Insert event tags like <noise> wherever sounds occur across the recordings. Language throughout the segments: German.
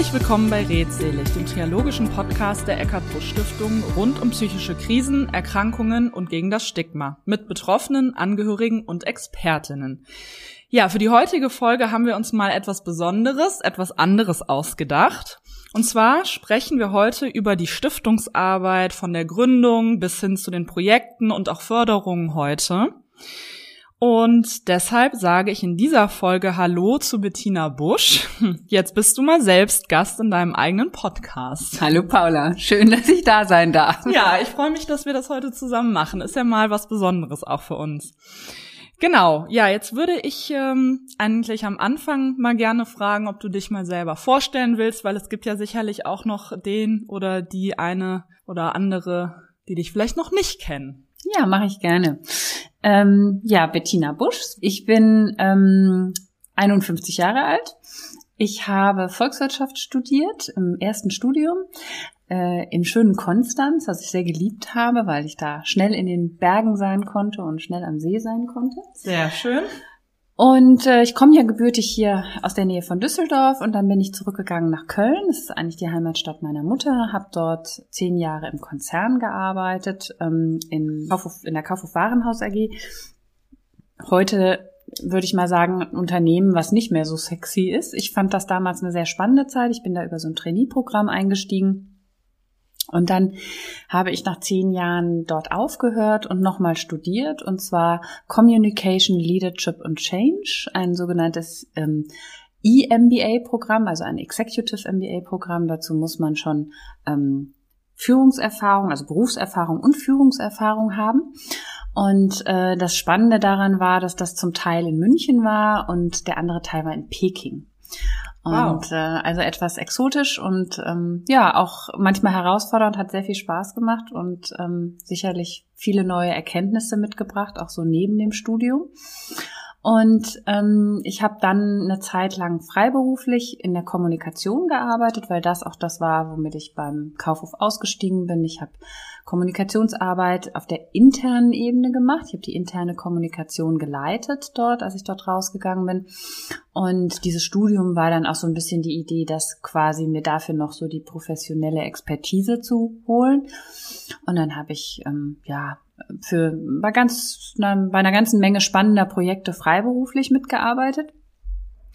Herzlich willkommen bei Redselig, dem triologischen Podcast der Eckart Busch Stiftung rund um psychische Krisen, Erkrankungen und gegen das Stigma mit Betroffenen, Angehörigen und Expertinnen. Ja, für die heutige Folge haben wir uns mal etwas Besonderes, etwas anderes ausgedacht. Und zwar sprechen wir heute über die Stiftungsarbeit von der Gründung bis hin zu den Projekten und auch Förderungen heute. Und deshalb sage ich in dieser Folge Hallo zu Bettina Busch. <laughs> Jetzt bist du mal selbst Gast in deinem eigenen Podcast. Hallo Paula, schön, dass ich da sein darf. Ja, ich freue mich, dass wir das heute zusammen machen. Ist ja mal was Besonderes auch für uns. Genau, ja, jetzt würde ich ähm, eigentlich am Anfang mal gerne fragen, ob du dich mal selber vorstellen willst, weil es gibt ja sicherlich auch noch den oder die eine oder andere, die dich vielleicht noch nicht kennen. Ja, mache ich gerne. Ähm, ja, Bettina Busch. Ich bin ähm, 51 Jahre alt. Ich habe Volkswirtschaft studiert im ersten Studium, äh, im schönen Konstanz, was ich sehr geliebt habe, weil ich da schnell in den Bergen sein konnte und schnell am See sein konnte. Sehr schön. Und äh, ich komme ja gebürtig hier aus der Nähe von Düsseldorf und dann bin ich zurückgegangen nach Köln. Das ist eigentlich die Heimatstadt meiner Mutter. Habe dort zehn Jahre im Konzern gearbeitet, ähm, in, Kaufhof, in der Kaufhof Warenhaus AG. Heute würde ich mal sagen, ein Unternehmen, was nicht mehr so sexy ist. Ich fand das damals eine sehr spannende Zeit. Ich bin da über so ein Trainee-Programm eingestiegen und dann habe ich nach zehn Jahren dort aufgehört und nochmal studiert, und zwar Communication, Leadership and Change, ein sogenanntes ähm, E-MBA-Programm, also ein Executive MBA-Programm. Dazu muss man schon ähm, Führungserfahrung, also Berufserfahrung und Führungserfahrung haben. Und äh, das Spannende daran war, dass das zum Teil in München war und der andere Teil war in Peking. Und wow. äh, also etwas exotisch und ähm, ja, auch manchmal herausfordernd, hat sehr viel Spaß gemacht und ähm, sicherlich viele neue Erkenntnisse mitgebracht, auch so neben dem Studium. Und ähm, ich habe dann eine Zeit lang freiberuflich in der Kommunikation gearbeitet, weil das auch das war, womit ich beim Kaufhof ausgestiegen bin. Ich habe Kommunikationsarbeit auf der internen Ebene gemacht. Ich habe die interne Kommunikation geleitet dort, als ich dort rausgegangen bin. Und dieses Studium war dann auch so ein bisschen die Idee, dass quasi mir dafür noch so die professionelle Expertise zu holen. Und dann habe ich ähm, ja für bei ganz bei einer ganzen Menge spannender Projekte freiberuflich mitgearbeitet.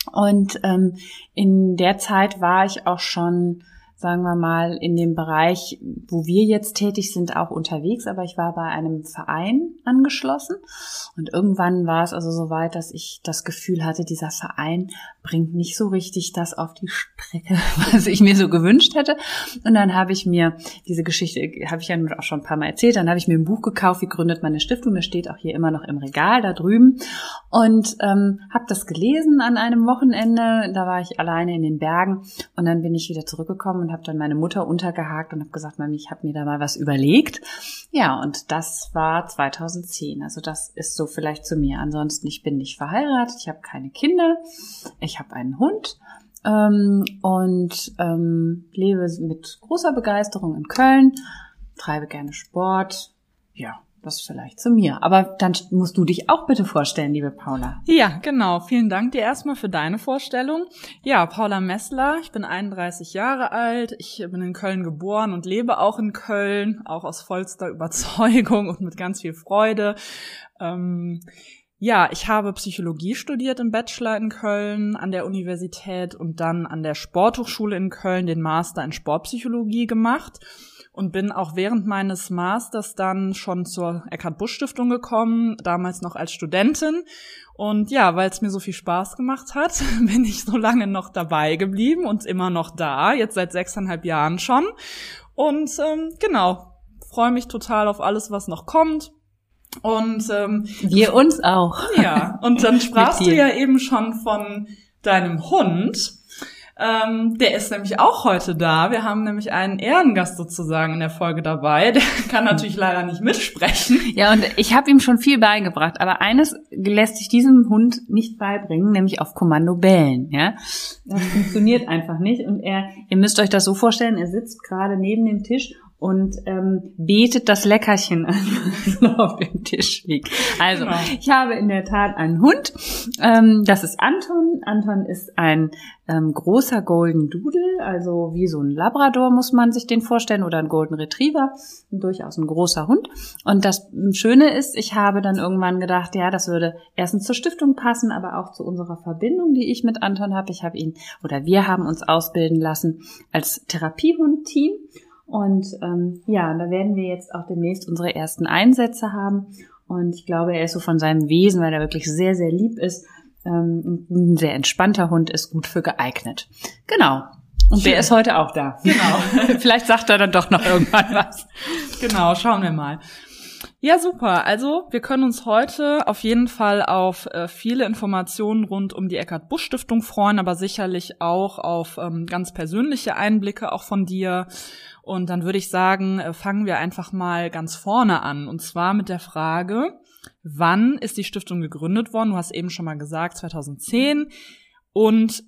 Und ähm, in der Zeit war ich auch schon sagen wir mal, in dem Bereich, wo wir jetzt tätig sind, auch unterwegs, aber ich war bei einem Verein angeschlossen. Und irgendwann war es also so weit, dass ich das Gefühl hatte, dieser Verein bringt nicht so richtig das auf die Strecke, <laughs> was ich mir so gewünscht hätte. Und dann habe ich mir diese Geschichte, habe ich ja auch schon ein paar Mal erzählt, dann habe ich mir ein Buch gekauft, wie gründet man eine Stiftung, das steht auch hier immer noch im Regal da drüben. Und ähm, habe das gelesen an einem Wochenende, da war ich alleine in den Bergen. Und dann bin ich wieder zurückgekommen und habe dann meine Mutter untergehakt und habe gesagt, Mami, ich habe mir da mal was überlegt. Ja, und das war 2010. Also das ist so vielleicht zu mir. Ansonsten, ich bin nicht verheiratet, ich habe keine Kinder, ich habe einen Hund ähm, und ähm, lebe mit großer Begeisterung in Köln, treibe gerne Sport. Ja, das vielleicht zu mir. Aber dann musst du dich auch bitte vorstellen, liebe Paula. Ja, genau. Vielen Dank dir erstmal für deine Vorstellung. Ja, Paula Messler, ich bin 31 Jahre alt. Ich bin in Köln geboren und lebe auch in Köln, auch aus vollster Überzeugung und mit ganz viel Freude. Ähm, ja, ich habe Psychologie studiert im Bachelor in Köln an der Universität und dann an der Sporthochschule in Köln den Master in Sportpsychologie gemacht und bin auch während meines Masters dann schon zur Eckhard Busch Stiftung gekommen, damals noch als Studentin. Und ja, weil es mir so viel Spaß gemacht hat, <laughs> bin ich so lange noch dabei geblieben und immer noch da, jetzt seit sechseinhalb Jahren schon. Und ähm, genau, freue mich total auf alles, was noch kommt. Und ähm, wir uns auch. Ja, und dann <laughs> sprachst du ja eben schon von deinem Hund. Ähm, der ist nämlich auch heute da. Wir haben nämlich einen Ehrengast sozusagen in der Folge dabei. <laughs> Der kann natürlich leider nicht mitsprechen. Ja, und ich habe ihm schon viel beigebracht, aber eines lässt sich diesem Hund nicht beibringen, nämlich auf Kommando bellen. Ja, das funktioniert einfach nicht. Und er, ihr müsst euch das so vorstellen: Er sitzt gerade neben dem Tisch und ähm, betet das Leckerchen an, das <laughs> auf dem Tisch liegt. Also, genau. ich habe in der Tat einen Hund. Ähm, das ist Anton. Anton ist ein ähm, großer Golden Doodle, also wie so ein Labrador muss man sich den vorstellen oder ein Golden Retriever, durchaus ein großer Hund. Und das Schöne ist, ich habe dann irgendwann gedacht, ja, das würde erstens zur Stiftung passen, aber auch zu unserer Verbindung, die ich mit Anton habe. Ich habe ihn oder wir haben uns ausbilden lassen als Therapiehund-Team. Und ähm, ja, da werden wir jetzt auch demnächst unsere ersten Einsätze haben. Und ich glaube, er ist so von seinem Wesen, weil er wirklich sehr, sehr lieb ist, ähm, ein sehr entspannter Hund ist gut für geeignet. Genau. Und Schön. der ist heute auch da. Genau. <laughs> Vielleicht sagt er dann doch noch irgendwann was. Genau, schauen wir mal. Ja, super. Also wir können uns heute auf jeden Fall auf äh, viele Informationen rund um die Eckart Busch Stiftung freuen, aber sicherlich auch auf ähm, ganz persönliche Einblicke auch von dir. Und dann würde ich sagen, äh, fangen wir einfach mal ganz vorne an. Und zwar mit der Frage, wann ist die Stiftung gegründet worden? Du hast eben schon mal gesagt, 2010. Und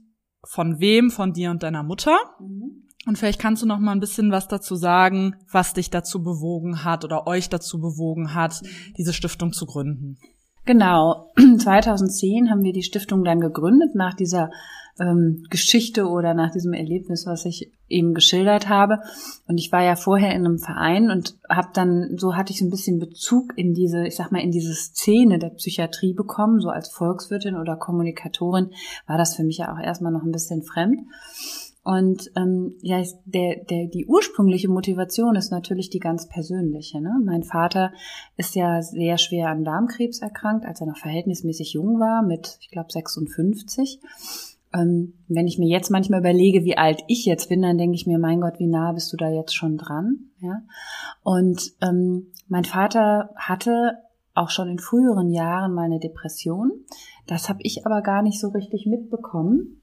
von wem? Von dir und deiner Mutter? Mhm. Und vielleicht kannst du noch mal ein bisschen was dazu sagen, was dich dazu bewogen hat oder euch dazu bewogen hat, diese Stiftung zu gründen. Genau. <clears throat> 2010 haben wir die Stiftung dann gegründet nach dieser ähm, Geschichte oder nach diesem Erlebnis, was ich eben geschildert habe. Und ich war ja vorher in einem Verein und habe dann, so hatte ich so ein bisschen Bezug in diese, ich sag mal, in diese Szene der Psychiatrie bekommen. So als Volkswirtin oder Kommunikatorin war das für mich ja auch erstmal noch ein bisschen fremd. Und ähm, ja, der, der, die ursprüngliche Motivation ist natürlich die ganz persönliche. Ne? Mein Vater ist ja sehr schwer an Darmkrebs erkrankt, als er noch verhältnismäßig jung war, mit, ich glaube, 56. Ähm, wenn ich mir jetzt manchmal überlege, wie alt ich jetzt bin, dann denke ich mir, mein Gott, wie nah bist du da jetzt schon dran? Ja? Und ähm, mein Vater hatte auch schon in früheren Jahren meine Depression. Das habe ich aber gar nicht so richtig mitbekommen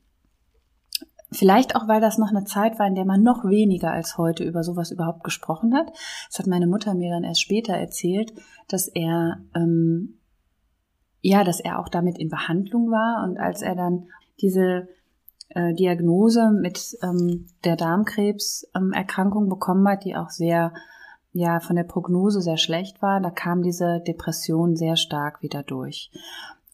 Vielleicht auch, weil das noch eine Zeit war, in der man noch weniger als heute über sowas überhaupt gesprochen hat. Das hat meine Mutter mir dann erst später erzählt, dass er ähm, ja, dass er auch damit in Behandlung war und als er dann diese äh, Diagnose mit ähm, der Darmkrebserkrankung ähm, bekommen hat, die auch sehr ja von der Prognose sehr schlecht war, da kam diese Depression sehr stark wieder durch.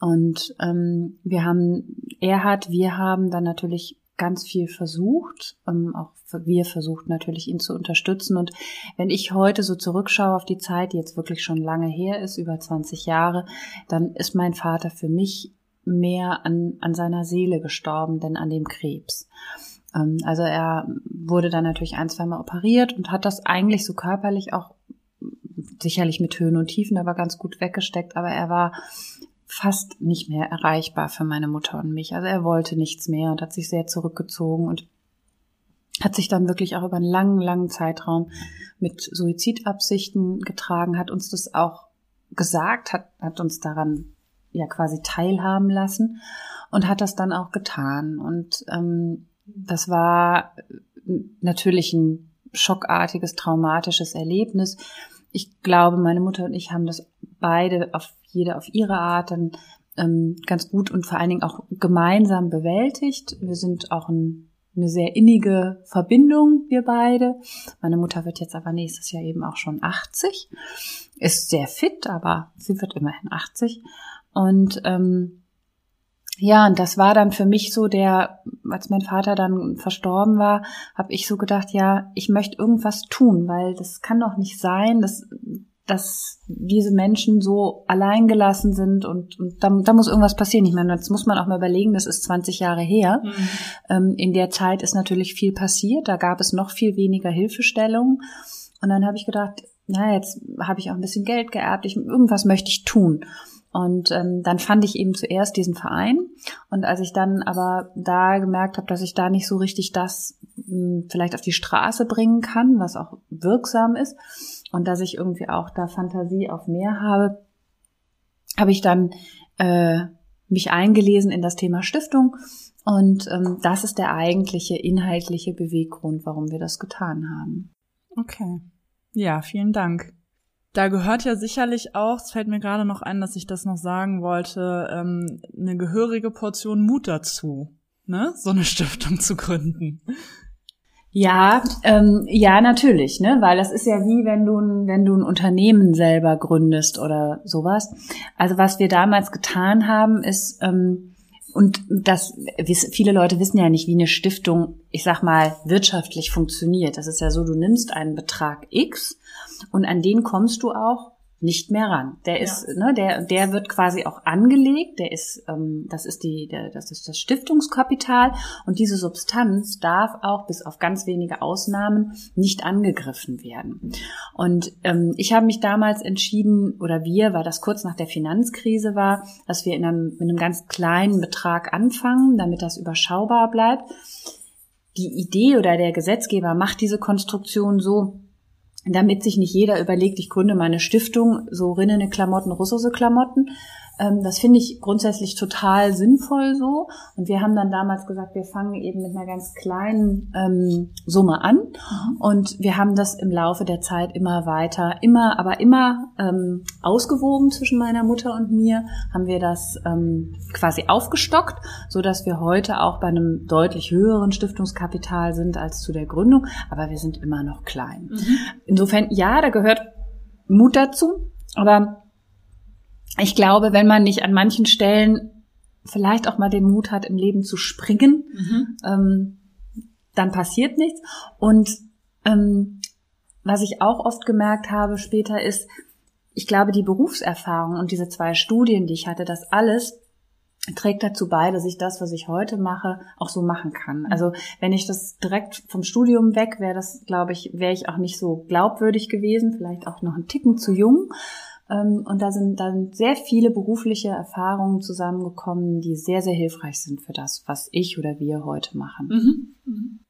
Und ähm, wir haben, er hat, wir haben dann natürlich ganz viel versucht. Ähm, auch wir versucht natürlich, ihn zu unterstützen. Und wenn ich heute so zurückschaue auf die Zeit, die jetzt wirklich schon lange her ist, über 20 Jahre, dann ist mein Vater für mich mehr an, an seiner Seele gestorben, denn an dem Krebs. Ähm, also er wurde dann natürlich ein, zweimal operiert und hat das eigentlich so körperlich auch sicherlich mit Höhen und Tiefen, aber ganz gut weggesteckt. Aber er war fast nicht mehr erreichbar für meine Mutter und mich. Also er wollte nichts mehr und hat sich sehr zurückgezogen und hat sich dann wirklich auch über einen langen, langen Zeitraum mit Suizidabsichten getragen, hat uns das auch gesagt, hat, hat uns daran ja quasi teilhaben lassen und hat das dann auch getan. Und ähm, das war natürlich ein schockartiges, traumatisches Erlebnis. Ich glaube, meine Mutter und ich haben das beide auf jede auf ihre Art dann ähm, ganz gut und vor allen Dingen auch gemeinsam bewältigt. Wir sind auch ein, eine sehr innige Verbindung, wir beide. Meine Mutter wird jetzt aber nächstes Jahr eben auch schon 80, ist sehr fit, aber sie wird immerhin 80. Und ähm, ja, und das war dann für mich so der, als mein Vater dann verstorben war, habe ich so gedacht, ja, ich möchte irgendwas tun, weil das kann doch nicht sein, dass dass diese Menschen so alleingelassen sind und, und da, da, muss irgendwas passieren. Ich meine, das muss man auch mal überlegen, das ist 20 Jahre her. Mhm. Ähm, in der Zeit ist natürlich viel passiert, da gab es noch viel weniger Hilfestellung. Und dann habe ich gedacht, na, jetzt habe ich auch ein bisschen Geld geerbt, ich, irgendwas möchte ich tun. Und ähm, dann fand ich eben zuerst diesen Verein. Und als ich dann aber da gemerkt habe, dass ich da nicht so richtig das mh, hm, vielleicht auf die Straße bringen kann, was auch wirksam ist, und dass ich irgendwie auch da Fantasie auf mehr habe, habe ich dann äh, mich eingelesen in das Thema Stiftung. Und ähm, das ist der eigentliche inhaltliche Beweggrund, warum wir das getan haben. Okay. Ja, vielen Dank. Da gehört ja sicherlich auch, es fällt mir gerade noch ein, dass ich das noch sagen wollte, ähm, eine gehörige Portion Mut dazu, ne, so eine Stiftung zu gründen. Ja, ähm, ja, natürlich, ne, weil das ist ja wie wenn du wenn du ein Unternehmen selber gründest oder sowas. Also was wir damals getan haben, ist ähm, und das viele Leute wissen ja nicht, wie eine Stiftung, ich sag mal, wirtschaftlich funktioniert. Das ist ja so, du nimmst einen Betrag X und an den kommst du auch nicht mehr ran. Der ist, ja. ne, der, der wird quasi auch angelegt. Der ist, ähm, das ist die, der, das ist das Stiftungskapital und diese Substanz darf auch bis auf ganz wenige Ausnahmen nicht angegriffen werden. Und ähm, ich habe mich damals entschieden, oder wir, weil das kurz nach der Finanzkrise war, dass wir in einem, mit einem ganz kleinen Betrag anfangen, damit das überschaubar bleibt. Die Idee oder der Gesetzgeber macht diese Konstruktion so, damit sich nicht jeder überlegt, ich gründe meine Stiftung, so rinnene Klamotten, russische Klamotten, das finde ich grundsätzlich total sinnvoll so. Und wir haben dann damals gesagt, wir fangen eben mit einer ganz kleinen ähm, Summe an. Mhm. Und wir haben das im Laufe der Zeit immer weiter, immer, aber immer ähm, ausgewogen zwischen meiner Mutter und mir, haben wir das ähm, quasi aufgestockt, so dass wir heute auch bei einem deutlich höheren Stiftungskapital sind als zu der Gründung. Aber wir sind immer noch klein. Mhm. Insofern, ja, da gehört Mut dazu. Aber ich glaube, wenn man nicht an manchen Stellen vielleicht auch mal den Mut hat, im Leben zu springen, mhm. ähm, dann passiert nichts. Und ähm, was ich auch oft gemerkt habe später ist, ich glaube, die Berufserfahrung und diese zwei Studien, die ich hatte, das alles trägt dazu bei, dass ich das, was ich heute mache, auch so machen kann. Also wenn ich das direkt vom Studium weg wäre, das glaube ich, wäre ich auch nicht so glaubwürdig gewesen, vielleicht auch noch ein Ticken zu jung. Ähm, und da sind dann sehr viele berufliche Erfahrungen zusammengekommen, die sehr, sehr hilfreich sind für das, was ich oder wir heute machen. Mhm. Mhm.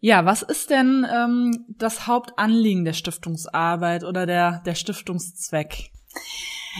Ja, was ist denn ähm, das Hauptanliegen der Stiftungsarbeit oder der, der Stiftungszweck?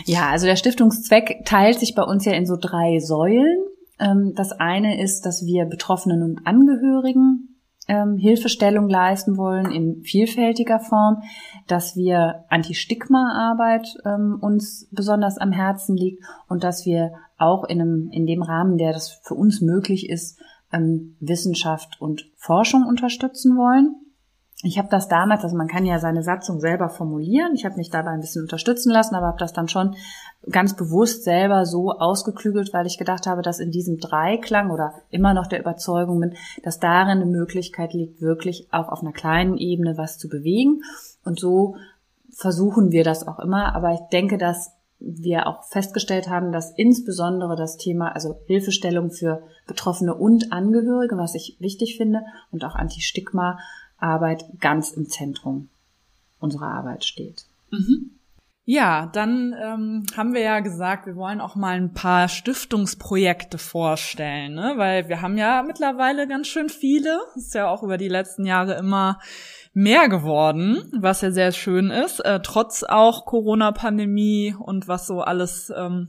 Ja, also der Stiftungszweck teilt sich bei uns ja in so drei Säulen. Ähm, das eine ist, dass wir Betroffenen und Angehörigen ähm, Hilfestellung leisten wollen in vielfältiger Form, dass wir Anti-Stigma-Arbeit ähm, uns besonders am Herzen liegt und dass wir auch in, einem, in dem Rahmen, der das für uns möglich ist, ähm, Wissenschaft und Forschung unterstützen wollen. Ich habe das damals, also man kann ja seine Satzung selber formulieren. Ich habe mich dabei ein bisschen unterstützen lassen, aber habe das dann schon ganz bewusst selber so ausgeklügelt, weil ich gedacht habe, dass in diesem Dreiklang oder immer noch der Überzeugung bin, dass darin eine Möglichkeit liegt, wirklich auch auf einer kleinen Ebene was zu bewegen. Und so versuchen wir das auch immer. Aber ich denke, dass wir auch festgestellt haben, dass insbesondere das Thema, also Hilfestellung für Betroffene und Angehörige, was ich wichtig finde, und auch Anti-Stigma, Arbeit ganz im Zentrum unserer Arbeit steht. Mhm. Ja, dann ähm, haben wir ja gesagt, wir wollen auch mal ein paar Stiftungsprojekte vorstellen, ne? weil wir haben ja mittlerweile ganz schön viele. Ist ja auch über die letzten Jahre immer mehr geworden, was ja sehr schön ist, äh, trotz auch Corona-Pandemie und was so alles ähm,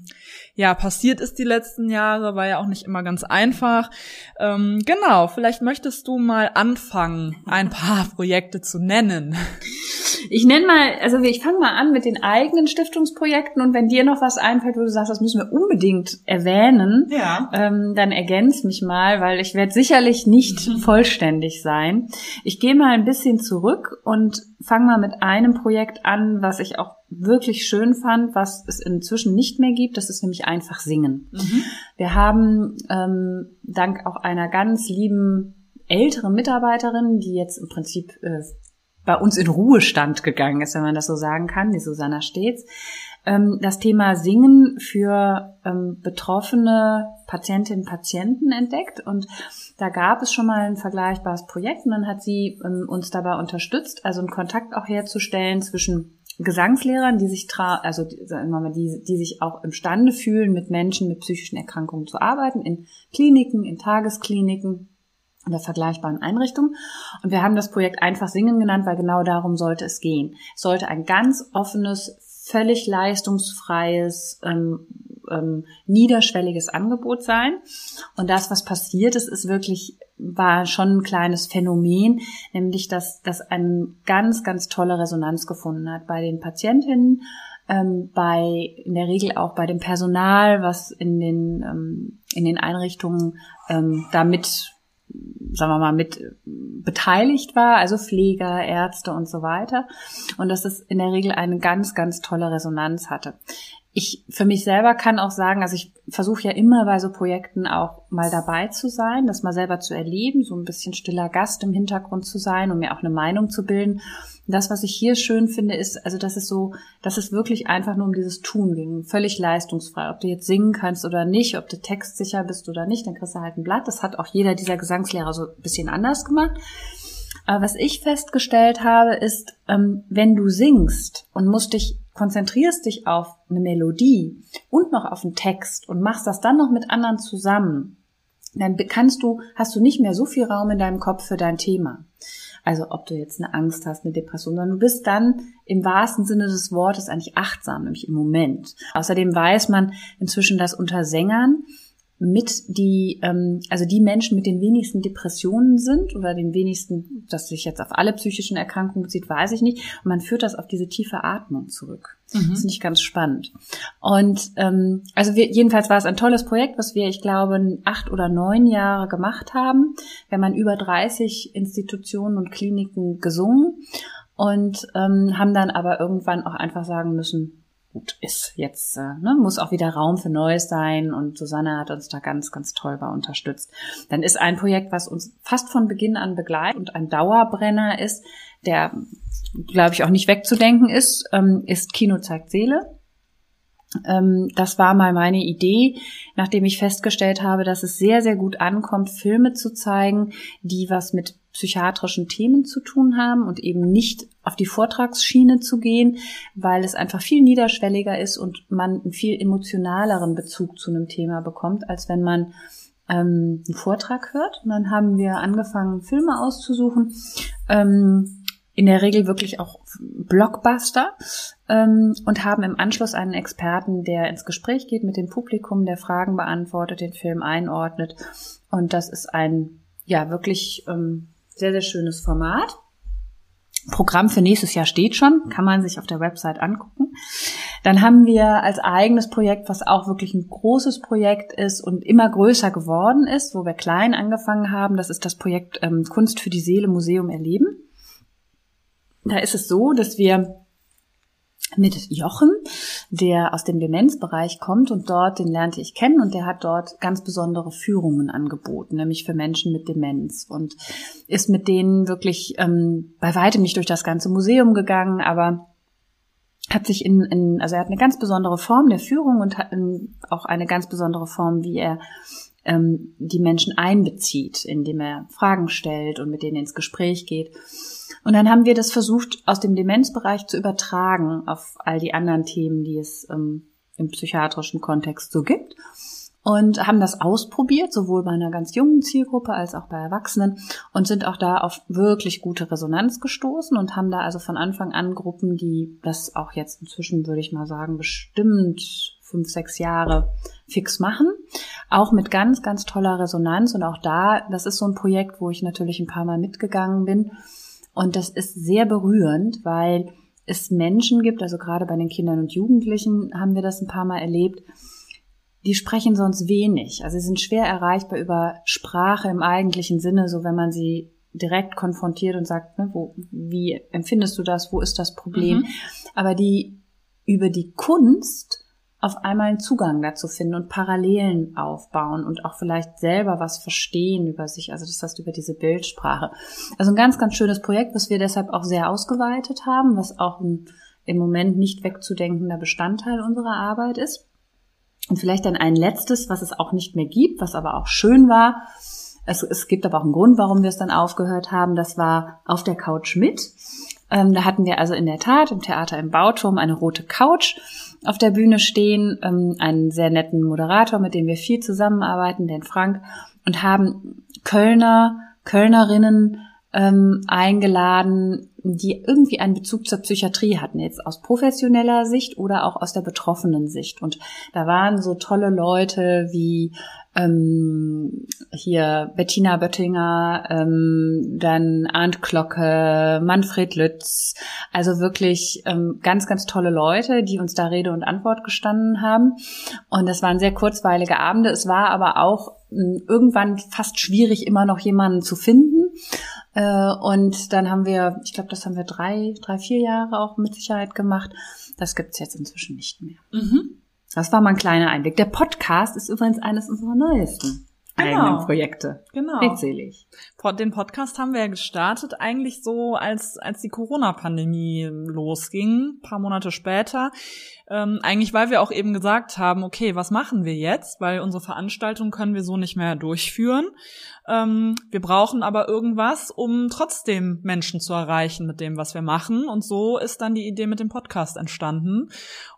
ja passiert ist die letzten Jahre, war ja auch nicht immer ganz einfach. Ähm, genau, vielleicht möchtest du mal anfangen, ein paar Projekte zu nennen. Ich nenne mal, also ich fange mal an mit den eigenen Stiftungsprojekten und wenn dir noch was einfällt, wo du sagst, das müssen wir unbedingt erwähnen, ja. ähm, dann ergänz mich mal, weil ich werde sicherlich nicht mhm. vollständig sein. Ich gehe mal ein bisschen zurück und fange mal mit einem Projekt an, was ich auch wirklich schön fand, was es inzwischen nicht mehr gibt. Das ist nämlich einfach Singen. Mhm. Wir haben ähm, dank auch einer ganz lieben älteren Mitarbeiterin, die jetzt im Prinzip äh, bei uns in Ruhestand gegangen ist, wenn man das so sagen kann, die Susanna Stets, ähm, das Thema Singen für ähm, betroffene Patientinnen und Patienten entdeckt. Und da gab es schon mal ein vergleichbares Projekt. Und dann hat sie ähm, uns dabei unterstützt, also einen Kontakt auch herzustellen zwischen Gesangslehrern, die sich tra also sagen wir mal, die, die sich auch imstande fühlen, mit Menschen mit psychischen Erkrankungen zu arbeiten, in Kliniken, in Tageskliniken oder vergleichbaren Einrichtungen. Und wir haben das Projekt einfach singen genannt, weil genau darum sollte es gehen. Es sollte ein ganz offenes, völlig leistungsfreies, ähm, ähm, niederschwelliges Angebot sein. Und das, was passiert ist, ist wirklich, war schon ein kleines Phänomen, nämlich, dass das eine ganz, ganz tolle Resonanz gefunden hat bei den Patientinnen, ähm, bei, in der Regel auch bei dem Personal, was in den, ähm, in den Einrichtungen ähm, damit sagen wir mal, mit beteiligt war, also Pfleger, Ärzte und so weiter. Und dass es in der Regel eine ganz, ganz tolle Resonanz hatte ich für mich selber kann auch sagen, also ich versuche ja immer bei so Projekten auch mal dabei zu sein, das mal selber zu erleben, so ein bisschen stiller Gast im Hintergrund zu sein, um mir auch eine Meinung zu bilden. Das, was ich hier schön finde, ist, also dass es so, dass es wirklich einfach nur um dieses Tun ging, völlig leistungsfrei. Ob du jetzt singen kannst oder nicht, ob du textsicher bist oder nicht, dann kriegst du halt ein Blatt. Das hat auch jeder dieser Gesangslehrer so ein bisschen anders gemacht. Aber was ich festgestellt habe, ist, ähm, wenn du singst und musst dich konzentrierst dich auf eine Melodie und noch auf einen Text und machst das dann noch mit anderen zusammen, dann kannst du, hast du nicht mehr so viel Raum in deinem Kopf für dein Thema. Also ob du jetzt eine Angst hast, eine Depression, sondern du bist dann im wahrsten Sinne des Wortes eigentlich achtsam, nämlich im Moment. Außerdem weiß man inzwischen, dass unter Sängern mit die, ähm, also die Menschen mit den wenigsten Depressionen sind oder den wenigsten, dass sich jetzt auf alle psychischen Erkrankungen bezieht, weiß ich nicht. Und man führt das auf diese tiefe Atmung zurück. Mhm. Das finde ich ganz spannend. Und ähm, also wir, jedenfalls war es ein tolles Projekt, was wir, ich glaube, acht oder neun Jahre gemacht haben. Wir haben an über 30 Institutionen und Kliniken gesungen und ähm, haben dann aber irgendwann auch einfach sagen müssen, gut ist. Jetzt äh, ne, muss auch wieder Raum für Neues sein und Susanne hat uns da ganz, ganz toll bei unterstützt. Dann ist ein Projekt, was uns fast von Beginn an begleitet und ein Dauerbrenner ist, der, glaube ich, auch nicht wegzudenken ist, ähm, ist Kino zeigt Seele. Ähm, das war mal meine Idee, nachdem ich festgestellt habe, dass es sehr, sehr gut ankommt, Filme zu zeigen, die was mit psychiatrischen Themen zu tun haben und eben nicht auf die Vortragsschiene zu gehen, weil es einfach viel niederschwelliger ist und man einen viel emotionaleren Bezug zu einem Thema bekommt, als wenn man ähm, einen Vortrag hört. Und dann haben wir angefangen, Filme auszusuchen. Ähm, in der Regel wirklich auch Blockbuster ähm, und haben im Anschluss einen Experten, der ins Gespräch geht mit dem Publikum, der Fragen beantwortet, den Film einordnet. Und das ist ein ja wirklich ähm, sehr, sehr schönes Format. Programm für nächstes Jahr steht schon, kann man sich auf der Website angucken. Dann haben wir als eigenes Projekt, was auch wirklich ein großes Projekt ist und immer größer geworden ist, wo wir klein angefangen haben, das ist das Projekt ähm, Kunst für die Seele Museum erleben. Da ist es so, dass wir mit Jochen, der aus dem Demenzbereich kommt und dort, den lernte ich kennen und der hat dort ganz besondere Führungen angeboten, nämlich für Menschen mit Demenz und ist mit denen wirklich ähm, bei weitem nicht durch das ganze Museum gegangen, aber hat sich in, in also er hat eine ganz besondere Form der Führung und hat in, auch eine ganz besondere Form, wie er ähm, die Menschen einbezieht, indem er Fragen stellt und mit denen ins Gespräch geht. Und dann haben wir das versucht, aus dem Demenzbereich zu übertragen auf all die anderen Themen, die es ähm, im psychiatrischen Kontext so gibt. Und haben das ausprobiert, sowohl bei einer ganz jungen Zielgruppe als auch bei Erwachsenen und sind auch da auf wirklich gute Resonanz gestoßen und haben da also von Anfang an Gruppen, die das auch jetzt inzwischen, würde ich mal sagen, bestimmt fünf, sechs Jahre fix machen. Auch mit ganz, ganz toller Resonanz. Und auch da, das ist so ein Projekt, wo ich natürlich ein paar Mal mitgegangen bin und das ist sehr berührend, weil es Menschen gibt, also gerade bei den Kindern und Jugendlichen haben wir das ein paar Mal erlebt, die sprechen sonst wenig. Also sie sind schwer erreichbar über Sprache im eigentlichen Sinne, so wenn man sie direkt konfrontiert und sagt, ne, wo, wie empfindest du das, wo ist das Problem? Mhm. Aber die über die Kunst auf einmal einen Zugang dazu finden und Parallelen aufbauen und auch vielleicht selber was verstehen über sich. Also das heißt über diese Bildsprache. Also ein ganz, ganz schönes Projekt, was wir deshalb auch sehr ausgeweitet haben, was auch ein im Moment nicht wegzudenkender Bestandteil unserer Arbeit ist. Und vielleicht dann ein letztes, was es auch nicht mehr gibt, was aber auch schön war. Es, es gibt aber auch einen Grund, warum wir es dann aufgehört haben. Das war auf der Couch mit. Ähm, da hatten wir also in der Tat im Theater im Bauturm eine rote Couch auf der Bühne stehen, ähm, einen sehr netten Moderator, mit dem wir viel zusammenarbeiten, den Frank, und haben Kölner, Kölnerinnen ähm, eingeladen, die irgendwie einen Bezug zur Psychiatrie hatten, jetzt aus professioneller Sicht oder auch aus der betroffenen Sicht. Und da waren so tolle Leute wie ähm, hier Bettina Böttinger, ähm, dann Arndt Glocke, Manfred Lütz, also wirklich ähm, ganz, ganz tolle Leute, die uns da Rede und Antwort gestanden haben. Und das waren sehr kurzweilige Abende. Es war aber auch irgendwann fast schwierig, immer noch jemanden zu finden. Äh, und dann haben wir, ich glaube, das haben wir drei, drei, vier Jahre auch mit Sicherheit gemacht. Das gibt's jetzt inzwischen nicht mehr. Mhm. Das war mal ein kleiner Einblick. Der Podcast ist übrigens eines unserer neuesten genau. eigenen Projekte. Genau. Redselig. Den Podcast haben wir ja gestartet eigentlich so, als, als die Corona-Pandemie losging, paar Monate später. Ähm, eigentlich, weil wir auch eben gesagt haben, okay, was machen wir jetzt? Weil unsere Veranstaltung können wir so nicht mehr durchführen. Ähm, wir brauchen aber irgendwas, um trotzdem Menschen zu erreichen mit dem, was wir machen. Und so ist dann die Idee mit dem Podcast entstanden.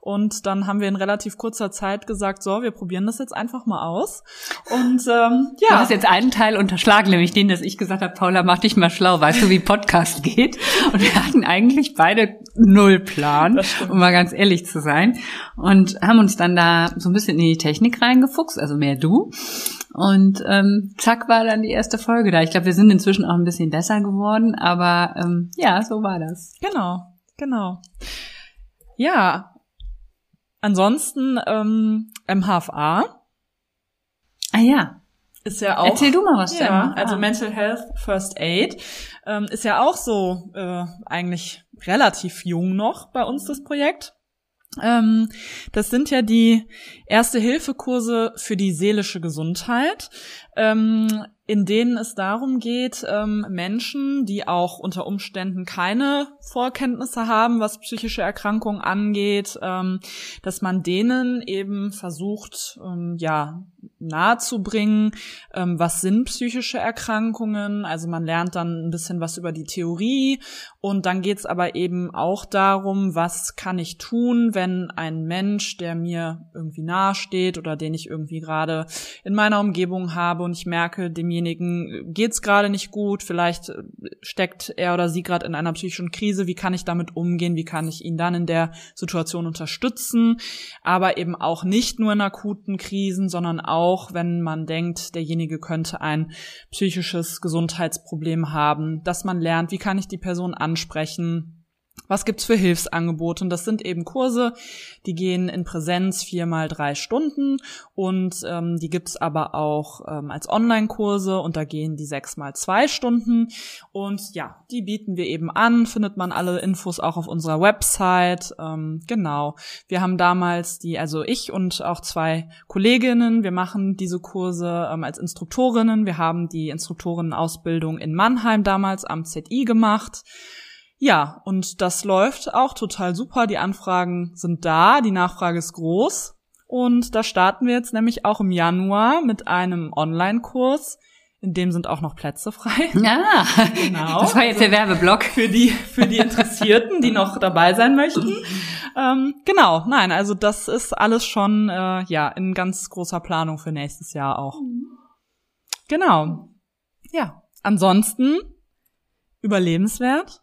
Und dann haben wir in relativ kurzer Zeit gesagt, so, wir probieren das jetzt einfach mal aus. Und ähm, ja. Du hast jetzt einen Teil unterschlagen, nämlich den, dass ich gesagt habe, Paula, mach dich mal schlau, weißt du, wie Podcast geht? Und wir hatten eigentlich beide null Plan, um mal ganz ehrlich zu sein. Und haben uns dann da so ein bisschen in die Technik reingefuchst, also mehr du. Und ähm, zack war dann die erste Folge da. Ich glaube, wir sind inzwischen auch ein bisschen besser geworden, aber ähm, ja, so war das. Genau, genau. Ja, ansonsten ähm, MHFA. Ah ja. Ist ja auch. Erzähl du mal was. Ja, also Mental Health First Aid ähm, ist ja auch so äh, eigentlich relativ jung noch bei uns das Projekt. Ähm, das sind ja die Erste-Hilfe-Kurse für die seelische Gesundheit. Ähm, in denen es darum geht, ähm, Menschen, die auch unter Umständen keine Vorkenntnisse haben, was psychische Erkrankungen angeht, ähm, dass man denen eben versucht, ähm, ja, nahezubringen, ähm, was sind psychische Erkrankungen. Also man lernt dann ein bisschen was über die Theorie und dann geht es aber eben auch darum, was kann ich tun, wenn ein Mensch, der mir irgendwie nahesteht oder den ich irgendwie gerade in meiner Umgebung habe und ich merke, demjenigen demjenigen geht's gerade nicht gut, vielleicht äh, steckt er oder sie gerade in einer psychischen Krise, wie kann ich damit umgehen, wie kann ich ihn dann in der Situation unterstützen, aber eben auch nicht nur in akuten Krisen, sondern auch, wenn man denkt, derjenige könnte ein psychisches Gesundheitsproblem haben, dass man lernt, wie kann ich die Person ansprechen, was gibt's für Hilfsangebote? Und das sind eben Kurse, die gehen in Präsenz viermal drei Stunden und ähm, die gibt's aber auch ähm, als Online-Kurse und da gehen die sechsmal zwei Stunden. Und ja, die bieten wir eben an, findet man alle Infos auch auf unserer Website. Ähm, genau. Wir haben damals die, also ich und auch zwei Kolleginnen, wir machen diese Kurse ähm, als Instruktorinnen. Wir haben die Instruktorinnenausbildung in Mannheim damals am ZI gemacht. Ja, und das läuft auch total super. Die Anfragen sind da, die Nachfrage ist groß. Und da starten wir jetzt nämlich auch im Januar mit einem Online-Kurs. In dem sind auch noch Plätze frei. Ja, <laughs> genau. Das war jetzt der Werbeblock. Für die, für die Interessierten, die noch dabei sein möchten. Ähm, genau, nein, also das ist alles schon äh, ja in ganz großer Planung für nächstes Jahr auch. Genau. Ja. Ansonsten überlebenswert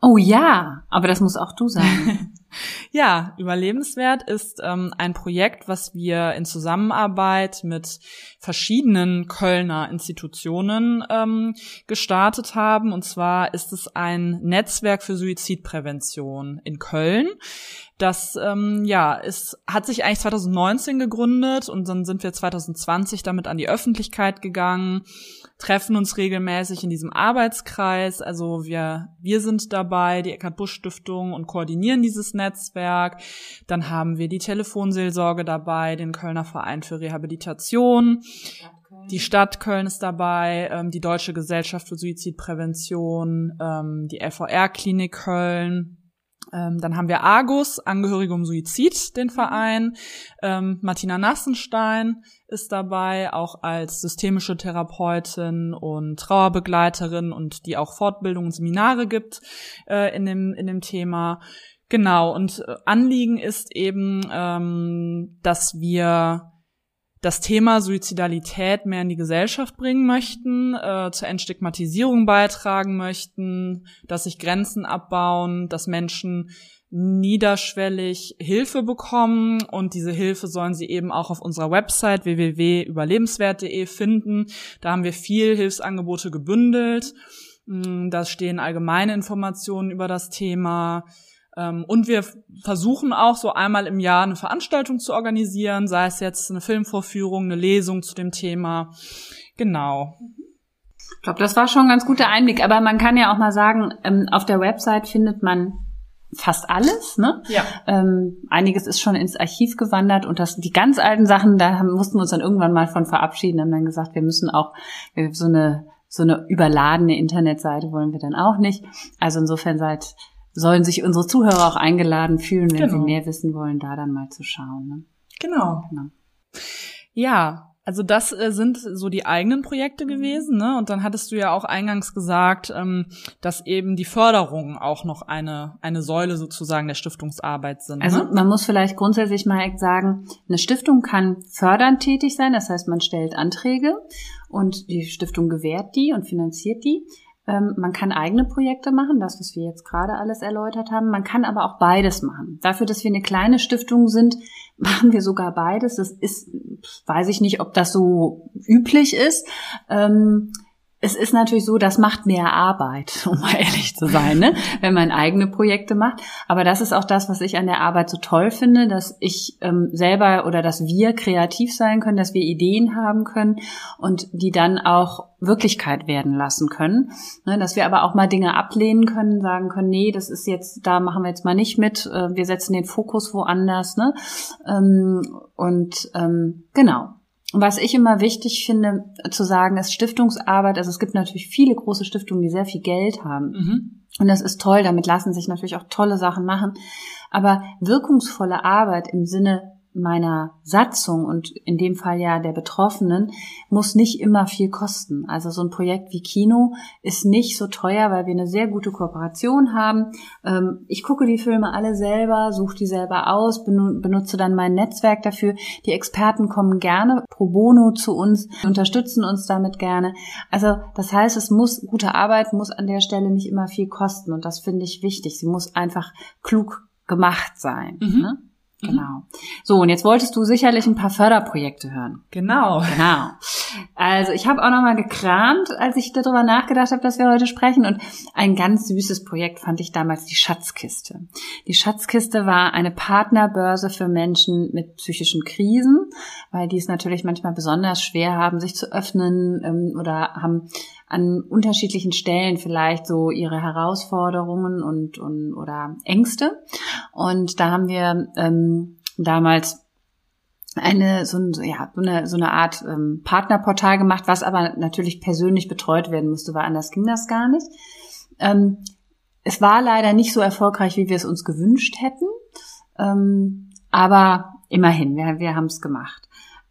Oh ja, aber das muss auch du sagen. <laughs> ja, Überlebenswert ist ähm, ein Projekt, was wir in Zusammenarbeit mit verschiedenen Kölner Institutionen ähm, gestartet haben. Und zwar ist es ein Netzwerk für Suizidprävention in Köln. Das ähm, ja, es hat sich eigentlich 2019 gegründet und dann sind wir 2020 damit an die Öffentlichkeit gegangen treffen uns regelmäßig in diesem Arbeitskreis. Also wir, wir sind dabei, die Eckhard Busch Stiftung und koordinieren dieses Netzwerk. Dann haben wir die Telefonseelsorge dabei, den Kölner Verein für Rehabilitation. Die Stadt Köln ist dabei, ähm, die Deutsche Gesellschaft für Suizidprävention, ähm, die LVR-Klinik Köln, ähm, dann haben wir Argus, Angehörige um Suizid, den Verein. Ähm, Martina Nassenstein ist dabei, auch als systemische Therapeutin und Trauerbegleiterin und die auch Fortbildungen und Seminare gibt äh, in, dem, in dem Thema. Genau, und äh, Anliegen ist eben, ähm, dass wir das Thema Suizidalität mehr in die Gesellschaft bringen möchten, äh, zur Entstigmatisierung beitragen möchten, dass sich Grenzen abbauen, dass Menschen niederschwellig Hilfe bekommen und diese Hilfe sollen sie eben auch auf unserer Website www.überlebenswert.de finden. Da haben wir viel Hilfsangebote gebündelt. Mm, da stehen allgemeine Informationen über das Thema und wir versuchen auch so einmal im Jahr eine Veranstaltung zu organisieren, sei es jetzt eine Filmvorführung, eine Lesung zu dem Thema. Genau. Ich glaube, das war schon ein ganz guter Einblick. Aber man kann ja auch mal sagen, ähm, auf der Website findet man fast alles. Ne? Ja. Ähm, einiges ist schon ins Archiv gewandert und das, die ganz alten Sachen, da haben, mussten wir uns dann irgendwann mal von verabschieden, haben dann gesagt, wir müssen auch so eine so eine überladene Internetseite wollen wir dann auch nicht. Also insofern seid sollen sich unsere Zuhörer auch eingeladen fühlen, wenn genau. sie mehr wissen wollen, da dann mal zu schauen. Ne? Genau. genau. Ja, also das äh, sind so die eigenen Projekte mhm. gewesen, ne? Und dann hattest du ja auch eingangs gesagt, ähm, dass eben die Förderungen auch noch eine eine Säule sozusagen der Stiftungsarbeit sind. Also ne? man muss vielleicht grundsätzlich mal sagen, eine Stiftung kann fördernd tätig sein, das heißt, man stellt Anträge und die Stiftung gewährt die und finanziert die. Ähm, man kann eigene Projekte machen, das, was wir jetzt gerade alles erläutert haben. Man kann aber auch beides machen. Dafür, dass wir eine kleine Stiftung sind, <laughs> machen wir sogar beides. Das ist, weiß ich nicht, ob das so üblich ist. Ähm, es ist natürlich so, das macht mehr Arbeit, <laughs> um mal ehrlich zu sein, ne? wenn man eigene Projekte macht. Aber das ist auch das, was ich an der Arbeit so toll finde, dass ich ähm, selber oder dass wir kreativ sein können, dass wir Ideen haben können und die dann auch Wirklichkeit werden lassen können. Ne? Dass wir aber auch mal Dinge ablehnen können, sagen können, nee, das ist jetzt, da machen wir jetzt mal nicht mit, äh, wir setzen den Fokus woanders. Ne? Ähm, und ähm, genau, was ich immer wichtig finde zu sagen, ist Stiftungsarbeit. Also es gibt natürlich viele große Stiftungen, die sehr viel Geld haben. Mhm. Und das ist toll. Damit lassen sich natürlich auch tolle Sachen machen. Aber wirkungsvolle Arbeit im Sinne meiner Satzung und in dem Fall ja der Betroffenen muss nicht immer viel kosten. Also so ein Projekt wie Kino ist nicht so teuer, weil wir eine sehr gute Kooperation haben. Ähm, ich gucke die Filme alle selber, suche die selber aus, benutze dann mein Netzwerk dafür. Die Experten kommen gerne pro bono zu uns, unterstützen uns damit gerne. Also das heißt, es muss gute Arbeit muss an der Stelle nicht immer viel kosten und das finde ich wichtig. Sie muss einfach klug gemacht sein. Mhm. Ne? Mhm. Genau. So, und jetzt wolltest du sicherlich ein paar Förderprojekte hören. Genau. Genau. Also ich habe auch nochmal gekramt, als ich darüber nachgedacht habe, dass wir heute sprechen. Und ein ganz süßes Projekt fand ich damals die Schatzkiste. Die Schatzkiste war eine Partnerbörse für Menschen mit psychischen Krisen, weil die es natürlich manchmal besonders schwer haben, sich zu öffnen ähm, oder haben an unterschiedlichen Stellen vielleicht so ihre Herausforderungen und, und oder Ängste. Und da haben wir ähm, damals eine so, ein, ja, so eine so eine Art ähm, Partnerportal gemacht, was aber natürlich persönlich betreut werden musste, weil anders ging das gar nicht. Ähm, es war leider nicht so erfolgreich, wie wir es uns gewünscht hätten, ähm, aber immerhin, wir, wir haben es gemacht.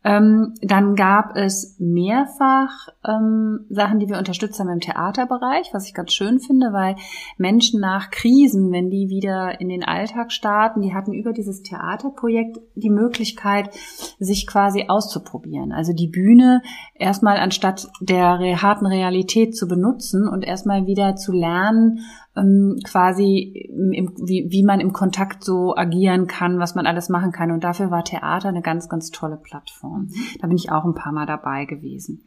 Ähm, dann gab es mehrfach ähm, Sachen, die wir unterstützt haben im Theaterbereich, was ich ganz schön finde, weil Menschen nach Krisen, wenn die wieder in den Alltag starten, die hatten über dieses Theaterprojekt die Möglichkeit, sich quasi auszuprobieren. Also die Bühne erstmal anstatt der harten Realität zu benutzen und erstmal wieder zu lernen, ähm, quasi, im, wie, wie man im Kontakt so agieren kann, was man alles machen kann. Und dafür war Theater eine ganz, ganz tolle Plattform. Da bin ich auch ein paar Mal dabei gewesen.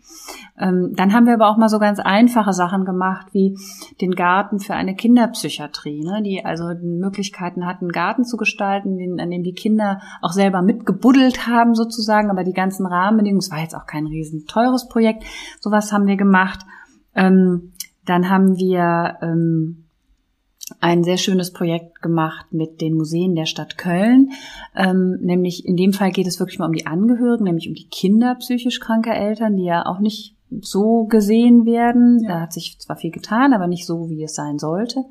Ähm, dann haben wir aber auch mal so ganz einfache Sachen gemacht, wie den Garten für eine Kinderpsychiatrie, ne, die also Möglichkeiten hatten, einen Garten zu gestalten, den, an dem die Kinder auch selber mitgebuddelt haben sozusagen, aber die ganzen Rahmenbedingungen, es war jetzt auch kein riesen teures Projekt, sowas haben wir gemacht. Ähm, dann haben wir ähm, ein sehr schönes Projekt gemacht mit den Museen der Stadt Köln. Ähm, nämlich in dem Fall geht es wirklich mal um die Angehörigen, nämlich um die Kinder psychisch kranker Eltern, die ja auch nicht so gesehen werden. Ja. Da hat sich zwar viel getan, aber nicht so, wie es sein sollte.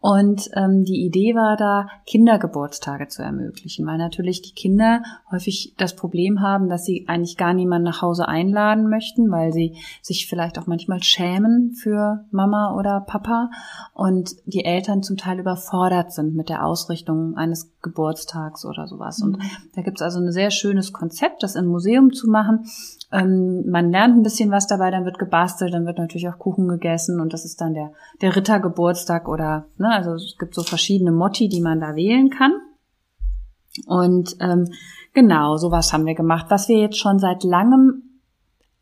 Und ähm, die Idee war da, Kindergeburtstage zu ermöglichen, weil natürlich die Kinder häufig das Problem haben, dass sie eigentlich gar niemanden nach Hause einladen möchten, weil sie sich vielleicht auch manchmal schämen für Mama oder Papa und die Eltern zum Teil überfordert sind mit der Ausrichtung eines Geburtstags oder sowas. Mhm. Und da gibt's also ein sehr schönes Konzept, das im Museum zu machen. Ähm, man lernt ein bisschen was dabei, dann wird gebastelt, dann wird natürlich auch Kuchen gegessen und das ist dann der, der Rittergeburtstag oder, ne, also es gibt so verschiedene Motti, die man da wählen kann. Und ähm, genau, sowas haben wir gemacht. Was wir jetzt schon seit langem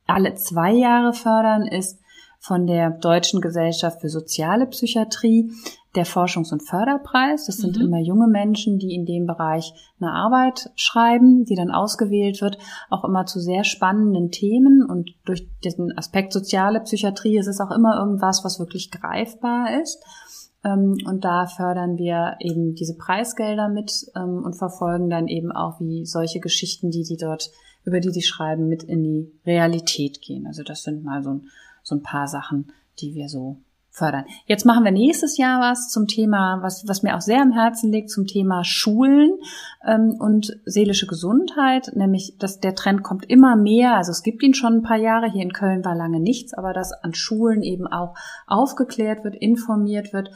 alle zwei Jahre fördern, ist von der Deutschen Gesellschaft für soziale Psychiatrie der Forschungs- und Förderpreis. Das sind mhm. immer junge Menschen, die in dem Bereich eine Arbeit schreiben, die dann ausgewählt wird, auch immer zu sehr spannenden Themen. Und durch diesen Aspekt soziale Psychiatrie ist es auch immer irgendwas, was wirklich greifbar ist. Ähm, und da fördern wir eben diese Preisgelder mit ähm, und verfolgen dann eben auch, wie solche Geschichten, die die dort, über die die schreiben, mit in die Realität gehen. Also das sind mal so ein, so ein paar Sachen, die wir so fördern. Jetzt machen wir nächstes Jahr was zum Thema, was, was mir auch sehr am Herzen liegt, zum Thema Schulen ähm, und seelische Gesundheit, nämlich dass der Trend kommt immer mehr, also es gibt ihn schon ein paar Jahre, hier in Köln war lange nichts, aber dass an Schulen eben auch aufgeklärt wird, informiert wird.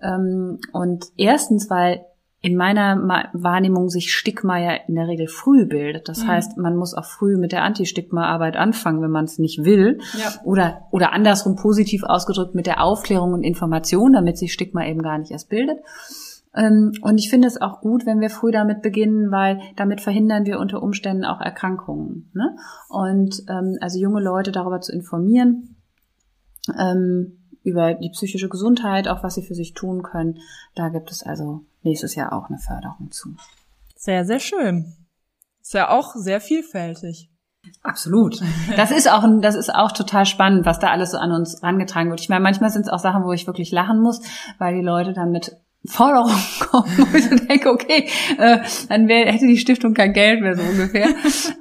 Ähm, und erstens, weil in meiner Wahrnehmung sich Stigma ja in der Regel früh bildet. Das mhm. heißt, man muss auch früh mit der Anti-Stigma-Arbeit anfangen, wenn man es nicht will. Ja. Oder, oder andersrum positiv ausgedrückt mit der Aufklärung und Information, damit sich Stigma eben gar nicht erst bildet. Ähm, und ich finde es auch gut, wenn wir früh damit beginnen, weil damit verhindern wir unter Umständen auch Erkrankungen. Ne? Und ähm, also junge Leute darüber zu informieren, ähm, über die psychische Gesundheit, auch was sie für sich tun können. Da gibt es also nächstes Jahr auch eine Förderung zu. Sehr, sehr schön. Ist ja auch sehr vielfältig. Absolut. Das ist auch, das ist auch total spannend, was da alles so an uns rangetragen wird. Ich meine, manchmal sind es auch Sachen, wo ich wirklich lachen muss, weil die Leute dann mit Forderungen <laughs> kommen, wo ich so denke, okay, äh, dann wär, hätte die Stiftung kein Geld mehr so ungefähr.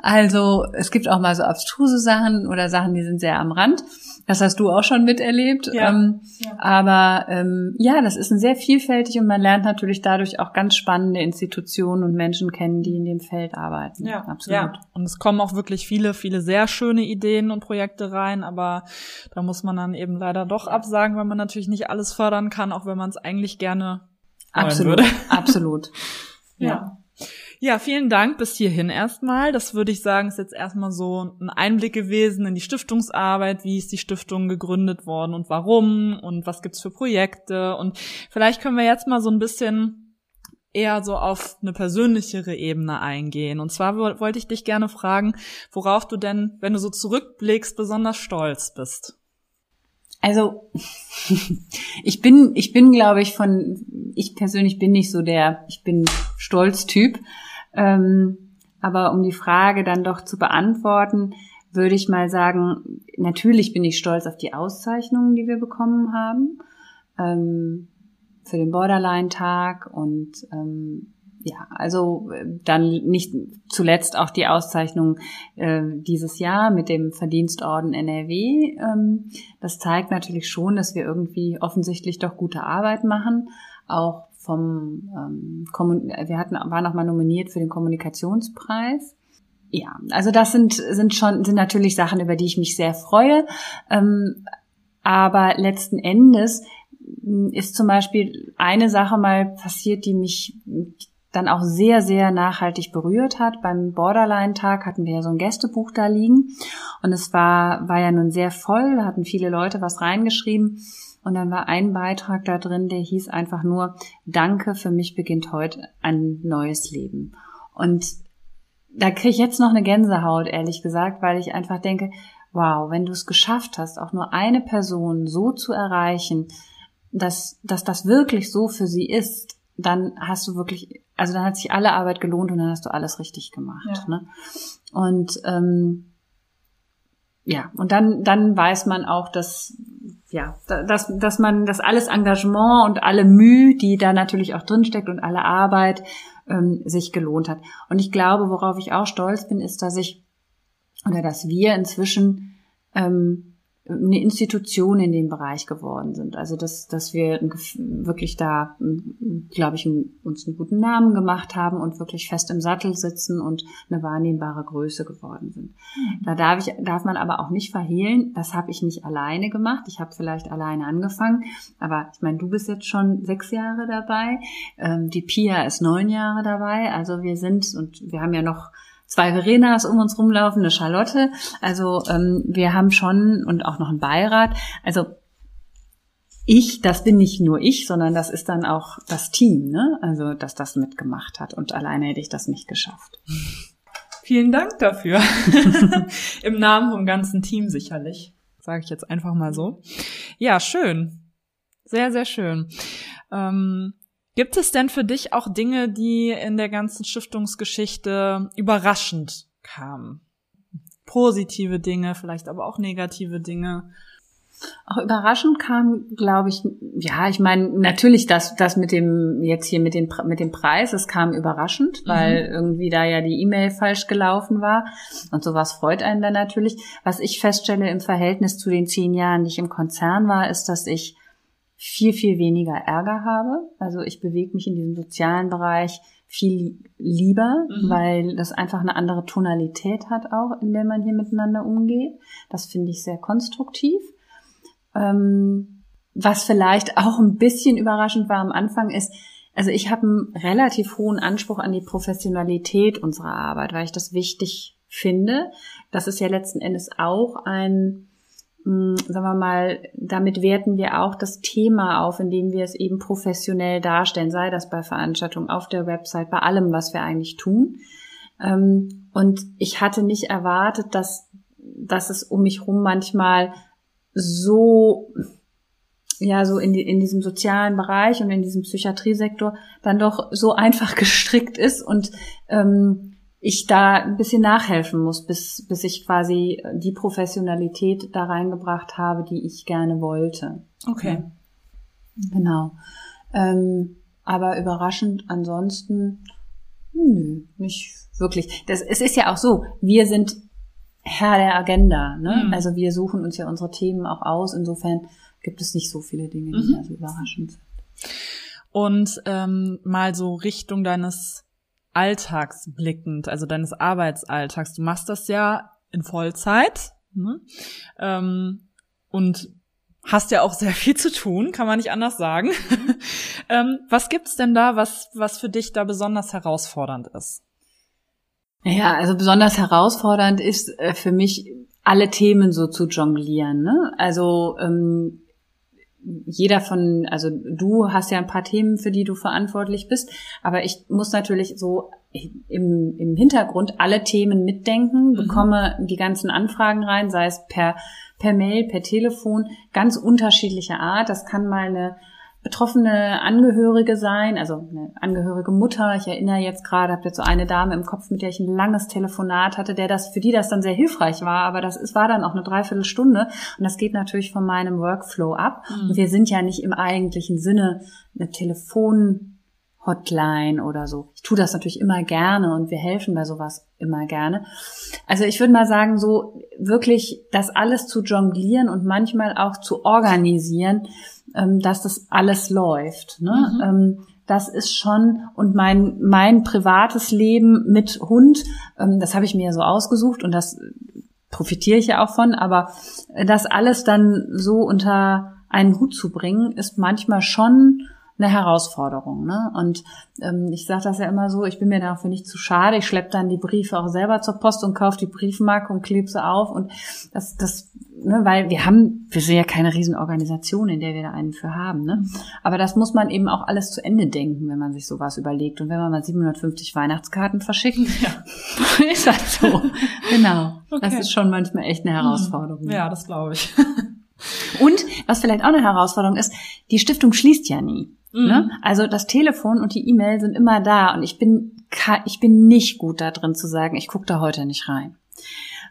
Also es gibt auch mal so abstruse Sachen oder Sachen, die sind sehr am Rand. Das hast du auch schon miterlebt. Ja, ähm, ja. Aber ähm, ja, das ist ein sehr vielfältig und man lernt natürlich dadurch auch ganz spannende Institutionen und Menschen kennen, die in dem Feld arbeiten. Ja, absolut. Ja. Und es kommen auch wirklich viele, viele sehr schöne Ideen und Projekte rein, aber da muss man dann eben leider doch absagen, weil man natürlich nicht alles fördern kann, auch wenn man es eigentlich gerne absolut, würde. Absolut. <laughs> ja. Ja. Vielen Dank bis hierhin erstmal. Das würde ich sagen, ist jetzt erstmal so ein Einblick gewesen in die Stiftungsarbeit. Wie ist die Stiftung gegründet worden und warum und was gibt's für Projekte? Und vielleicht können wir jetzt mal so ein bisschen eher so auf eine persönlichere Ebene eingehen. Und zwar wollte ich dich gerne fragen, worauf du denn, wenn du so zurückblickst, besonders stolz bist. Also <laughs> ich bin, ich bin, glaube ich, von, ich persönlich bin nicht so der, ich bin Stolz-Typ. Ähm, aber um die Frage dann doch zu beantworten, würde ich mal sagen, natürlich bin ich stolz auf die Auszeichnungen, die wir bekommen haben. Ähm, für den Borderline-Tag und ähm, ja, also äh, dann nicht zuletzt auch die Auszeichnung äh, dieses Jahr mit dem Verdienstorden NRW. Ähm, das zeigt natürlich schon, dass wir irgendwie offensichtlich doch gute Arbeit machen, auch vom ähm, wir hatten waren auch mal nominiert für den Kommunikationspreis. Ja, also das sind sind schon sind natürlich Sachen, über die ich mich sehr freue. Ähm, aber letzten Endes hm, ist zum Beispiel eine Sache mal passiert, die mich dann auch sehr, sehr nachhaltig berührt hat. Beim Borderline-Tag hatten wir ja so ein Gästebuch da liegen und es war, war ja nun sehr voll, hatten viele Leute was reingeschrieben und dann war ein Beitrag da drin, der hieß einfach nur, Danke, für mich beginnt heute ein neues Leben. Und da kriege ich jetzt noch eine Gänsehaut, ehrlich gesagt, weil ich einfach denke, wow, wenn du es geschafft hast, auch nur eine Person so zu erreichen, dass, dass das wirklich so für sie ist, dann hast du wirklich, also dann hat sich alle Arbeit gelohnt und dann hast du alles richtig gemacht. Ja. Ne? Und ähm, ja, und dann, dann weiß man auch, dass ja, dass, dass man das alles Engagement und alle Mühe, die da natürlich auch drinsteckt und alle Arbeit ähm, sich gelohnt hat. Und ich glaube, worauf ich auch stolz bin, ist, dass ich oder dass wir inzwischen ähm, eine Institution in dem Bereich geworden sind. Also dass, dass wir wirklich da, glaube ich, uns einen guten Namen gemacht haben und wirklich fest im Sattel sitzen und eine wahrnehmbare Größe geworden sind. Mhm. Da darf ich, darf man aber auch nicht verhehlen, das habe ich nicht alleine gemacht. Ich habe vielleicht alleine angefangen, aber ich meine, du bist jetzt schon sechs Jahre dabei, ähm, die Pia ist neun Jahre dabei. Also wir sind und wir haben ja noch zwei Verenas um uns rumlaufen, eine Charlotte. Also ähm, wir haben schon und auch noch einen Beirat. Also ich, das bin nicht nur ich, sondern das ist dann auch das Team, ne? Also, dass das mitgemacht hat. Und alleine hätte ich das nicht geschafft. Vielen Dank dafür. <laughs> Im Namen vom ganzen Team sicherlich. Sage ich jetzt einfach mal so. Ja, schön. Sehr, sehr schön. Ähm, gibt es denn für dich auch Dinge, die in der ganzen Stiftungsgeschichte überraschend kamen? Positive Dinge, vielleicht aber auch negative Dinge? Auch überraschend kam, glaube ich, ja, ich meine, natürlich das, das mit dem, jetzt hier mit dem, mit dem Preis, es kam überraschend, mhm. weil irgendwie da ja die E-Mail falsch gelaufen war. Und sowas freut einen dann natürlich. Was ich feststelle im Verhältnis zu den zehn Jahren, die ich im Konzern war, ist, dass ich viel, viel weniger Ärger habe. Also ich bewege mich in diesem sozialen Bereich viel lieber, mhm. weil das einfach eine andere Tonalität hat auch, in der man hier miteinander umgeht. Das finde ich sehr konstruktiv. Ähm, was vielleicht auch ein bisschen überraschend war am Anfang ist, also ich habe einen relativ hohen Anspruch an die Professionalität unserer Arbeit, weil ich das wichtig finde. Das ist ja letzten Endes auch ein, hm, sagen wir mal, damit werten wir auch das Thema auf, indem wir es eben professionell darstellen, sei das bei Veranstaltungen, auf der Website, bei allem, was wir eigentlich tun. Ähm, und ich hatte nicht erwartet, dass, dass es um mich rum manchmal so ja so in, die, in diesem sozialen Bereich und in diesem Psychiatriesektor dann doch so einfach <laughs> gestrickt ist und ähm, ich da ein bisschen nachhelfen muss, bis, bis ich quasi die Professionalität da reingebracht habe, die ich gerne wollte. Okay. Genau. Ähm, aber überraschend ansonsten, nö, nicht wirklich. Das, es ist ja auch so, wir sind Herr der Agenda. Ne? Mhm. Also wir suchen uns ja unsere Themen auch aus. Insofern gibt es nicht so viele Dinge, die mhm. da so überraschend sind. Und ähm, mal so Richtung deines Alltags blickend, also deines Arbeitsalltags. Du machst das ja in Vollzeit ne? ähm, und hast ja auch sehr viel zu tun, kann man nicht anders sagen. <laughs> Ähm, was gibt's denn da, was, was für dich da besonders herausfordernd ist? Ja, also besonders herausfordernd ist äh, für mich, alle Themen so zu jonglieren. Ne? Also ähm, jeder von, also du hast ja ein paar Themen, für die du verantwortlich bist, aber ich muss natürlich so im, im Hintergrund alle Themen mitdenken, mhm. bekomme die ganzen Anfragen rein, sei es per, per Mail, per Telefon, ganz unterschiedlicher Art. Das kann mal eine betroffene Angehörige sein, also eine angehörige Mutter. Ich erinnere jetzt gerade, habe jetzt so eine Dame im Kopf, mit der ich ein langes Telefonat hatte, der das für die das dann sehr hilfreich war, aber das ist, war dann auch eine Dreiviertelstunde und das geht natürlich von meinem Workflow ab. Mhm. Und wir sind ja nicht im eigentlichen Sinne eine Telefon Hotline oder so. Ich tue das natürlich immer gerne und wir helfen bei sowas immer gerne. Also ich würde mal sagen, so wirklich das alles zu jonglieren und manchmal auch zu organisieren, ähm, dass das alles läuft. Ne? Mhm. Ähm, das ist schon und mein mein privates Leben mit Hund, ähm, das habe ich mir so ausgesucht und das profitiere ich ja auch von. Aber das alles dann so unter einen Hut zu bringen, ist manchmal schon eine Herausforderung. Ne? Und ähm, ich sage das ja immer so, ich bin mir dafür nicht zu schade. Ich schleppe dann die Briefe auch selber zur Post und kaufe die Briefmarke und klebe sie auf. Und das, das, ne, weil wir haben, wir sind ja keine Riesenorganisation, in der wir da einen für haben. Ne? Aber das muss man eben auch alles zu Ende denken, wenn man sich sowas überlegt. Und wenn man mal 750 Weihnachtskarten verschickt, ja. <laughs> ist das so. genau. Okay. Das ist schon manchmal echt eine Herausforderung. Ja, das glaube ich. Und was vielleicht auch eine Herausforderung ist, die Stiftung schließt ja nie. Ne? Mhm. Ne? Also das Telefon und die E-Mail sind immer da und ich bin ich bin nicht gut da drin zu sagen, ich gucke da heute nicht rein.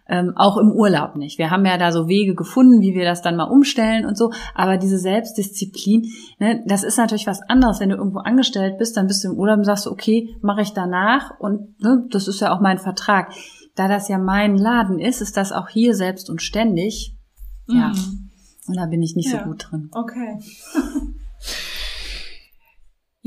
Ähm, auch im Urlaub nicht. Wir haben ja da so Wege gefunden, wie wir das dann mal umstellen und so. Aber diese Selbstdisziplin, ne, das ist natürlich was anderes. Wenn du irgendwo angestellt bist, dann bist du im Urlaub und sagst, okay, mache ich danach und ne, das ist ja auch mein Vertrag. Da das ja mein Laden ist, ist das auch hier selbst und ständig. Mhm. Und da bin ich nicht ja. so gut drin. Okay. <laughs>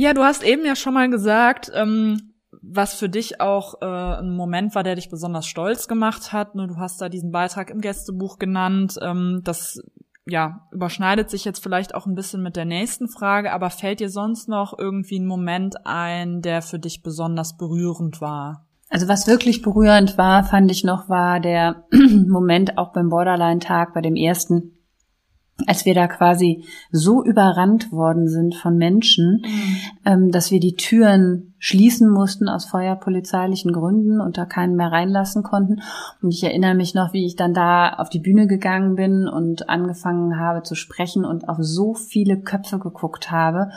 Ja, du hast eben ja schon mal gesagt, ähm, was für dich auch äh, ein Moment war, der dich besonders stolz gemacht hat. Ne? Du hast da diesen Beitrag im Gästebuch genannt. Ähm, das ja, überschneidet sich jetzt vielleicht auch ein bisschen mit der nächsten Frage, aber fällt dir sonst noch irgendwie ein Moment ein, der für dich besonders berührend war? Also was wirklich berührend war, fand ich noch, war der <clears throat> Moment auch beim Borderline-Tag, bei dem ersten, als wir da quasi so überrannt worden sind von Menschen, mhm. ähm, dass wir die Türen schließen mussten aus feuerpolizeilichen Gründen und da keinen mehr reinlassen konnten. Und ich erinnere mich noch, wie ich dann da auf die Bühne gegangen bin und angefangen habe zu sprechen und auf so viele Köpfe geguckt habe.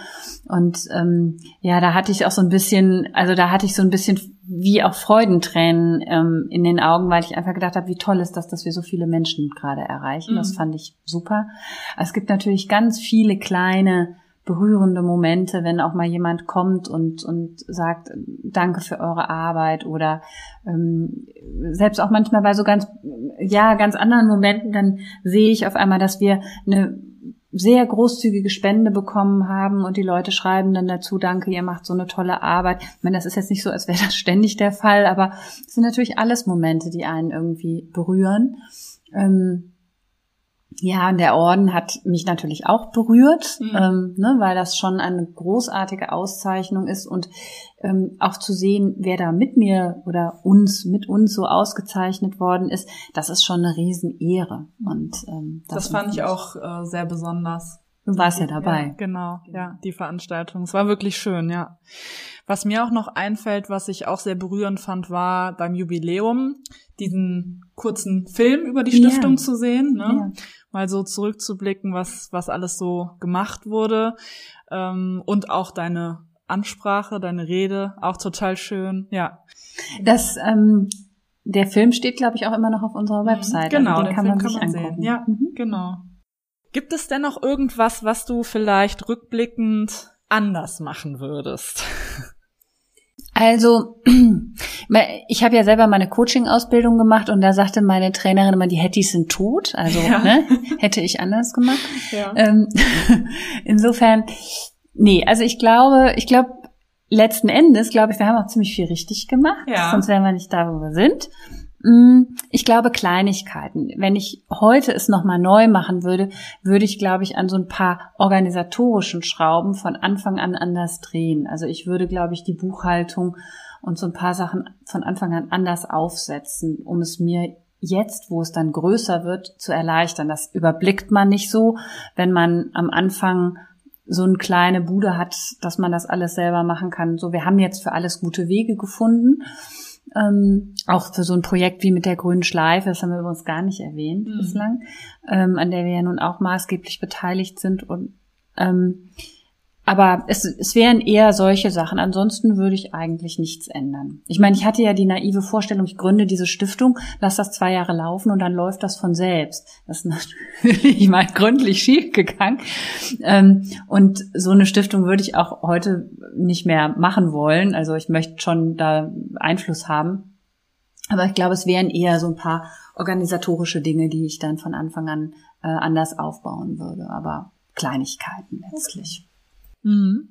Und ähm, ja, da hatte ich auch so ein bisschen, also da hatte ich so ein bisschen wie auch Freudentränen ähm, in den Augen, weil ich einfach gedacht habe, wie toll ist das, dass wir so viele Menschen gerade erreichen. Mhm. Das fand ich super. Es gibt natürlich ganz viele kleine berührende Momente, wenn auch mal jemand kommt und, und sagt, danke für eure Arbeit oder ähm, selbst auch manchmal bei so ganz, ja, ganz anderen Momenten, dann sehe ich auf einmal, dass wir eine sehr großzügige Spende bekommen haben und die Leute schreiben dann dazu, danke, ihr macht so eine tolle Arbeit. Ich meine, das ist jetzt nicht so, als wäre das ständig der Fall, aber es sind natürlich alles Momente, die einen irgendwie berühren. Ähm, ja, und der Orden hat mich natürlich auch berührt, mhm. ähm, ne, weil das schon eine großartige Auszeichnung ist und ähm, auch zu sehen, wer da mit mir oder uns, mit uns so ausgezeichnet worden ist, das ist schon eine Riesenehre. Und ähm, das, das fand ich auch äh, sehr besonders. Du warst ja dabei. Ja, genau, ja, die Veranstaltung. Es war wirklich schön, ja. Was mir auch noch einfällt, was ich auch sehr berührend fand, war beim Jubiläum diesen kurzen Film über die Stiftung ja. zu sehen. Ne? Ja mal so zurückzublicken, was, was alles so gemacht wurde. Ähm, und auch deine Ansprache, deine Rede, auch total schön, ja. Das, ähm, der Film steht, glaube ich, auch immer noch auf unserer mhm. Website. Genau, also den kann Film man sich kann man angucken. Sehen. Ja, mhm. genau. Gibt es denn noch irgendwas, was du vielleicht rückblickend anders machen würdest? <laughs> Also, <clears throat> ich habe ja selber meine Coaching-Ausbildung gemacht und da sagte meine Trainerin immer, die Hettys sind tot. Also ja. ne, <laughs> hätte ich anders gemacht. Ja. Ähm, <laughs> insofern, nee, also ich glaube, ich glaube, letzten Endes, glaube ich, wir haben auch ziemlich viel richtig gemacht. Ja. Sonst wären wir nicht da, wo wir sind. Mm, ich glaube Kleinigkeiten. Wenn ich heute es nochmal neu machen würde, würde ich, glaube ich, an so ein paar organisatorischen Schrauben von Anfang an anders drehen. Also ich würde, glaube ich, die Buchhaltung und so ein paar Sachen von Anfang an anders aufsetzen, um es mir jetzt, wo es dann größer wird, zu erleichtern. Das überblickt man nicht so, wenn man am Anfang so eine kleine Bude hat, dass man das alles selber machen kann. So, wir haben jetzt für alles gute Wege gefunden. Ähm, auch für so ein Projekt wie mit der grünen Schleife, das haben wir übrigens gar nicht erwähnt mhm. bislang, ähm, an der wir ja nun auch maßgeblich beteiligt sind und ähm, aber es, es wären eher solche Sachen. Ansonsten würde ich eigentlich nichts ändern. Ich meine, ich hatte ja die naive Vorstellung, ich gründe diese Stiftung, lass das zwei Jahre laufen und dann läuft das von selbst. Das ist <laughs> natürlich mal gründlich schief gegangen. Ähm, und so eine Stiftung würde ich auch heute nicht mehr machen wollen. Also ich möchte schon da Einfluss haben. Aber ich glaube, es wären eher so ein paar organisatorische Dinge, die ich dann von Anfang an äh, anders aufbauen würde. Aber Kleinigkeiten letztlich. Mhm.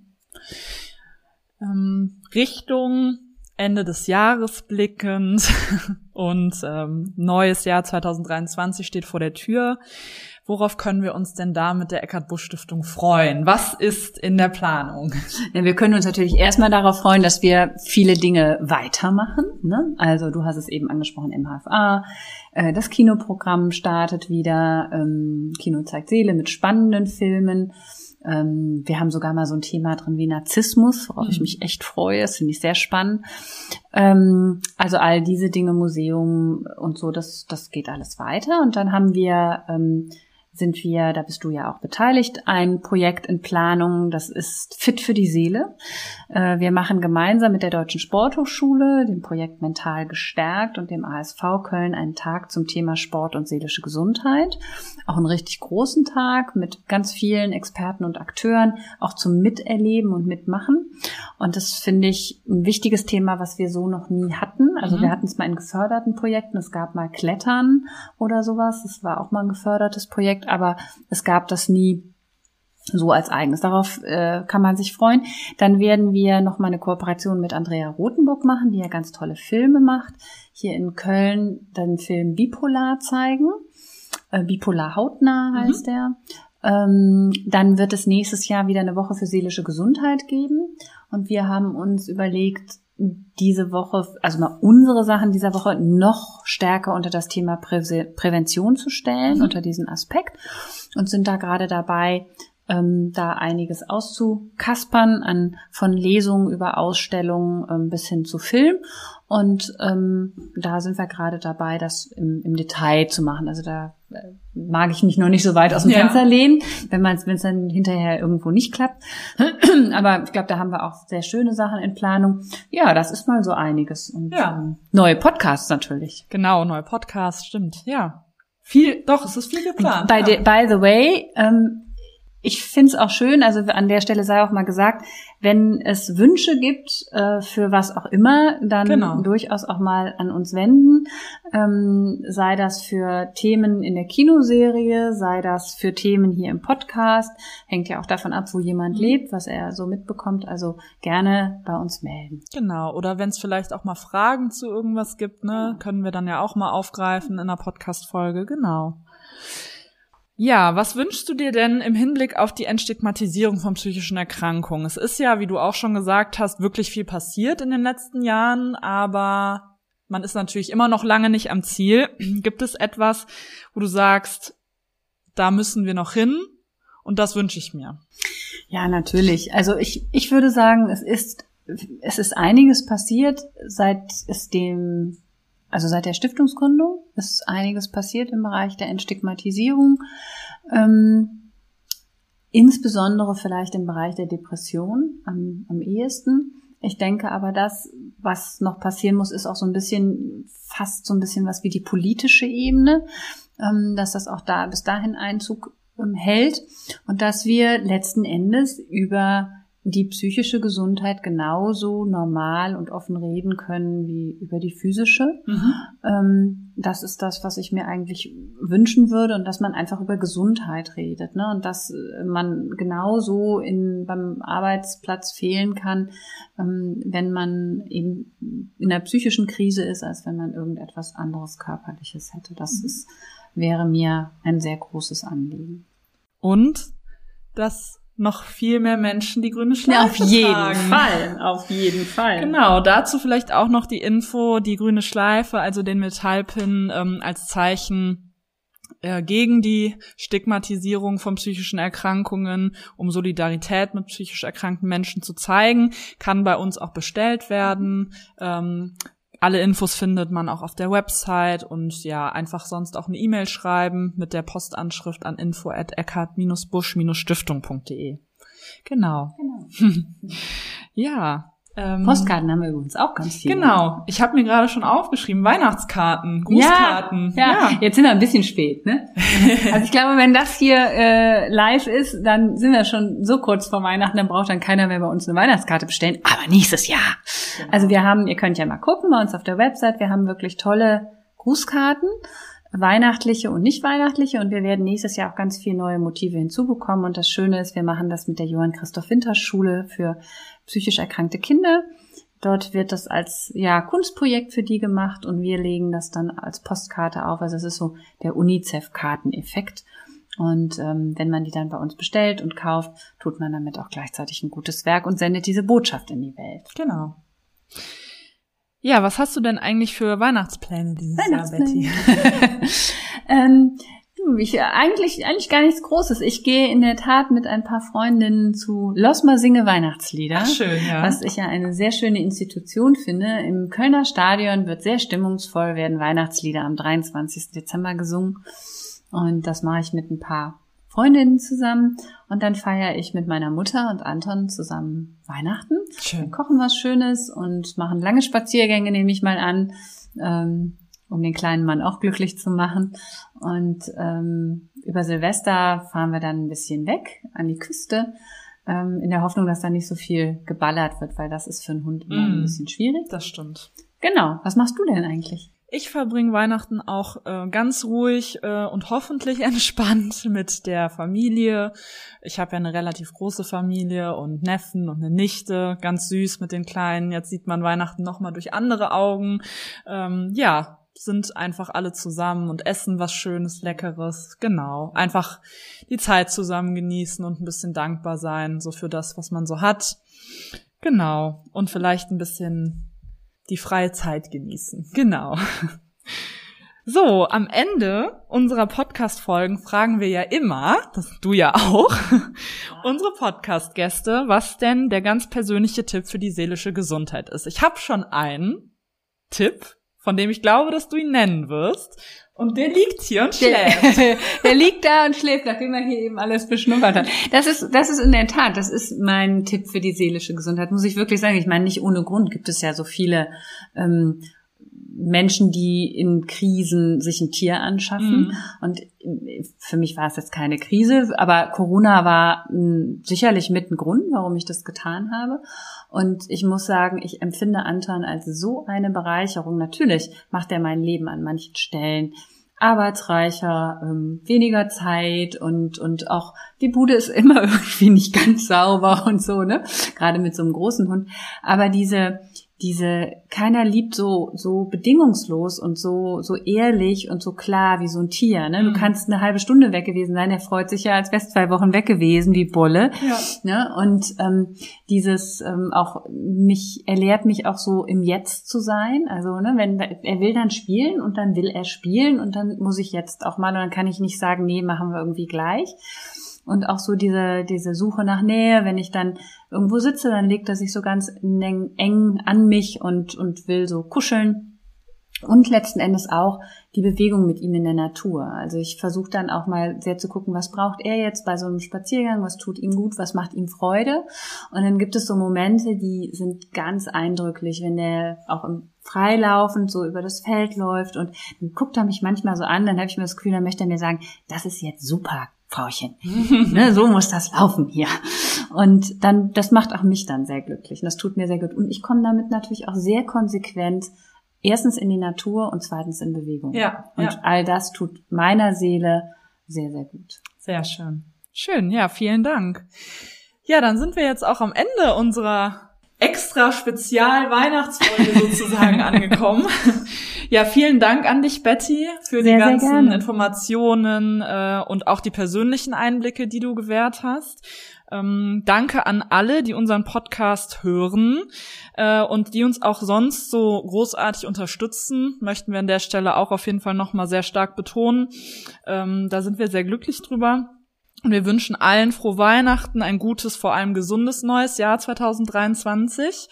Ähm, Richtung Ende des Jahres blickend <laughs> und ähm, neues Jahr 2023 steht vor der Tür. Worauf können wir uns denn da mit der Eckart Busch Stiftung freuen? Was ist in der Planung? Ja, wir können uns natürlich erstmal darauf freuen, dass wir viele Dinge weitermachen. Ne? Also du hast es eben angesprochen, MHFA. Äh, das Kinoprogramm startet wieder. Ähm, Kino zeigt Seele mit spannenden Filmen. Ähm, wir haben sogar mal so ein Thema drin wie Narzissmus, worauf mhm. ich mich echt freue. Das finde ich sehr spannend. Ähm, also all diese Dinge, Museum und so, das, das geht alles weiter. Und dann haben wir ähm, sind wir, da bist du ja auch beteiligt, ein Projekt in Planung, das ist Fit für die Seele. Äh, wir machen gemeinsam mit der Deutschen Sporthochschule, dem Projekt Mental gestärkt und dem ASV Köln einen Tag zum Thema Sport und seelische Gesundheit. Auch einen richtig großen Tag mit ganz vielen Experten und Akteuren, auch zum Miterleben und Mitmachen. Und das finde ich ein wichtiges Thema, was wir so noch nie hatten. Also mhm. wir hatten es mal in geförderten Projekten, es gab mal Klettern oder sowas, das war auch mal ein gefördertes Projekt Projekt, aber es gab das nie so als eigenes. Darauf äh, kann man sich freuen. Dann werden wir noch mal eine Kooperation mit Andrea Rothenburg machen, die ja ganz tolle Filme macht. Hier in Köln den Film Bipolar zeigen. Äh, Bipolar hautnah heißt mhm. der. Ähm, dann wird es nächstes Jahr wieder eine Woche für seelische Gesundheit geben. Und wir haben uns überlegt, diese Woche, also mal unsere Sachen dieser Woche noch stärker unter das Thema Prä Prävention zu stellen, mhm. unter diesen Aspekt und sind da gerade dabei, ähm, da einiges auszukaspern an von Lesungen über Ausstellungen ähm, bis hin zu Film. Und ähm, da sind wir gerade dabei, das im, im Detail zu machen. Also da äh, mag ich mich noch nicht so weit aus dem Ja. Fenster lehnen, wenn man wenn es dann hinterher irgendwo nicht klappt. <clears throat> Aber ich glaube, da haben wir auch sehr schöne Sachen in Planung. Ja, das ist mal so einiges. Und Ja. ähm, neue Podcasts natürlich. Genau, neuer Podcast, stimmt, ja. Viel, doch, es ist viel geplant. By, ja. the, by the way, ähm, ich find's auch schön, also an der Stelle sei auch mal gesagt, wenn es Wünsche gibt äh, für was auch immer, dann Genau. durchaus auch mal an uns wenden. Ähm, sei das für Themen in der Kinoserie, sei das für Themen hier im Podcast. Hängt ja auch davon ab, wo jemand Mhm. lebt, was er so mitbekommt. Also gerne bei uns melden. Genau, oder wenn es vielleicht auch mal Fragen zu irgendwas gibt, ne, können wir dann ja auch mal aufgreifen in einer Podcast-Folge, genau. Ja, was wünschst du dir denn im Hinblick auf die Entstigmatisierung von psychischen Erkrankungen? Es ist ja, wie du auch schon gesagt hast, wirklich viel passiert in den letzten Jahren, aber man ist natürlich immer noch lange nicht am Ziel. <clears throat> Gibt es etwas, wo du sagst, da müssen wir noch hin und das wünsche ich mir? Ja, natürlich. Also ich, ich würde sagen, es ist, es ist einiges passiert, seit es dem, also seit der Stiftungsgründung ist einiges passiert im Bereich der Entstigmatisierung. Ähm, insbesondere vielleicht im Bereich der Depression am, am ehesten. Ich denke aber, das, was noch passieren muss, ist auch so ein bisschen, fast so ein bisschen was wie die politische Ebene, ähm, dass das auch da bis dahin Einzug ähm, hält und dass wir letzten Endes über die psychische Gesundheit genauso normal und offen reden können wie über die physische. Ähm, das ist das, was ich mir eigentlich wünschen würde und dass man einfach über Gesundheit redet, ne? Und dass äh, man genauso in, beim Arbeitsplatz fehlen kann, ähm, wenn man eben in einer psychischen Krise ist, als wenn man irgendetwas anderes Körperliches hätte. Das ist, wäre mir ein sehr großes Anliegen. Und dass noch viel mehr Menschen die grüne Schleife Ja, auf jeden tragen. Fall, auf jeden Fall. Genau, dazu vielleicht auch noch die Info, die grüne Schleife, also den Metallpin ähm, als Zeichen äh, gegen die Stigmatisierung von psychischen Erkrankungen, um Solidarität mit psychisch erkrankten Menschen zu zeigen, kann bei uns auch bestellt werden. Ähm, alle Infos findet man auch auf der Website und ja, einfach sonst auch eine E-Mail schreiben mit der Postanschrift an info at busch-stiftung.de. Genau. Genau. <laughs> Ja. Ähm, Postkarten haben wir übrigens auch ganz viele. Genau. Ich habe mir gerade schon aufgeschrieben, Weihnachtskarten, Grußkarten. Ja, ja, jetzt sind wir ein bisschen spät, ne? <laughs> Also ich glaube, wenn das hier äh, live ist, dann sind wir schon so kurz vor Weihnachten, dann braucht dann keiner mehr bei uns eine Weihnachtskarte bestellen. Aber nächstes Jahr. Also wir haben, ihr könnt ja mal gucken bei uns auf der Website, wir haben wirklich tolle Grußkarten, weihnachtliche und nicht weihnachtliche und wir werden nächstes Jahr auch ganz viele neue Motive hinzubekommen und das Schöne ist, wir machen das mit der Johann Christoph Winter Schule für psychisch erkrankte Kinder. Dort wird das als ja Kunstprojekt für die gemacht und wir legen das dann als Postkarte auf. Also es ist so der UNICEF-Karteneffekt. Und ähm, wenn man die dann bei uns bestellt und kauft, tut man damit auch gleichzeitig ein gutes Werk und sendet diese Botschaft in die Welt. Genau. Ja, was hast du denn eigentlich für Weihnachtspläne dieses Jahr, Betty? <laughs> ähm, ich, eigentlich, eigentlich gar nichts Großes. Ich gehe in der Tat mit ein paar Freundinnen zu Losmer Singe Weihnachtslieder. Ach, schön, ja. Was ich ja eine sehr schöne Institution finde. Im Kölner Stadion wird sehr stimmungsvoll, werden Weihnachtslieder am 23. Dezember gesungen. Und das mache ich mit ein paar Freundinnen zusammen. Und dann feiere ich mit meiner Mutter und Anton zusammen Weihnachten. Wir Schön. kochen was Schönes und machen lange Spaziergänge, nehme ich mal an, ähm, um den kleinen Mann auch glücklich zu machen. Und ähm, über Silvester fahren wir dann ein bisschen weg an die Küste, ähm, in der Hoffnung, dass da nicht so viel geballert wird, weil das ist für einen Hund immer Mm. ein bisschen schwierig. Das stimmt. Genau. Was machst du denn eigentlich? Ich verbringe Weihnachten auch äh, ganz ruhig äh, und hoffentlich <laughs> entspannt mit der Familie. Ich habe ja eine relativ große Familie und Neffen und eine Nichte, ganz süß mit den Kleinen. Jetzt sieht man Weihnachten nochmal durch andere Augen. Ähm, ja, sind einfach alle zusammen und essen was Schönes, Leckeres. Genau. Einfach die Zeit zusammen genießen und ein bisschen dankbar sein, so für das, was man so hat. Genau. Und vielleicht ein bisschen die freie Zeit genießen. <laughs> Genau. So, am Ende unserer Podcast-Folgen fragen wir ja immer, das du ja auch, <laughs> unsere Podcast-Gäste, was denn der ganz persönliche Tipp für die seelische Gesundheit ist. Ich habe schon einen Tipp, von dem ich glaube, dass du ihn nennen wirst. Und der liegt hier und schläft. Der, <laughs> der liegt da und schläft, nachdem er hier eben alles beschnuppert hat. Das ist, das ist in der Tat, das ist mein Tipp für die seelische Gesundheit, muss ich wirklich sagen. Ich meine, nicht ohne Grund gibt es ja so viele ähm, Menschen, die in Krisen sich ein Tier anschaffen. Mhm. Und für mich war es jetzt keine Krise, aber Corona war mh, hm, sicherlich mit ein Grund, warum ich das getan habe. Und ich muss sagen, ich empfinde Anton als so eine Bereicherung. Natürlich macht er mein Leben an manchen Stellen arbeitsreicher, ähm, weniger Zeit und und auch die Bude ist <laughs> immer irgendwie nicht ganz sauber und so, ne? Gerade mit so einem großen Hund. Aber diese diese, keiner liebt so, so bedingungslos und so, so ehrlich und so klar wie so ein Tier, ne? Du mhm. kannst eine halbe Stunde weg gewesen sein, er freut sich ja, als wärst zwei Wochen weg gewesen, wie Bolle, ja. ne? Und, ähm, dieses, ähm, auch mich, er lehrt mich auch so im Jetzt zu sein, also, ne, wenn, er will dann spielen und dann will er spielen und dann muss ich jetzt auch mal, und dann kann ich nicht sagen, nee, machen wir irgendwie gleich und auch so diese, diese Suche nach Nähe, wenn ich dann irgendwo sitze, dann legt er sich so ganz eng, an mich und, und will so kuscheln. Und letzten Endes auch die Bewegung mit ihm in der Natur. Also ich versuche dann auch mal sehr zu gucken, was braucht er jetzt bei so einem Spaziergang, was tut ihm gut, was macht ihm Freude. Und dann gibt es so Momente, die sind ganz eindrücklich, wenn er auch im freilaufend so über das Feld läuft und dann guckt er mich manchmal so an, dann habe ich mir das Gefühl, dann möchte er mir sagen, das ist jetzt super, Frauchen. <laughs> ne, so muss das laufen hier. Und dann, das macht auch mich dann sehr glücklich. Und das tut mir sehr gut. Und ich komme damit natürlich auch sehr konsequent erstens in die Natur und zweitens in Bewegung. Ja. Und ja. all das tut meiner Seele sehr, sehr gut. Sehr schön. Schön, ja, vielen Dank. Ja, dann sind wir jetzt auch am Ende unserer extra Spezial Weihnachtsfolge <laughs> sozusagen angekommen. Ja, vielen Dank an dich, Betty, für sehr, die ganzen Informationen äh, und auch die persönlichen Einblicke, die du gewährt hast. Ähm, danke an alle, die unseren Podcast hören äh, und die uns auch sonst so großartig unterstützen. Möchten wir an der Stelle auch auf jeden Fall nochmal sehr stark betonen. Ähm, da sind wir sehr glücklich drüber. Und wir wünschen allen frohe Weihnachten, ein gutes, vor allem gesundes neues Jahr 2023.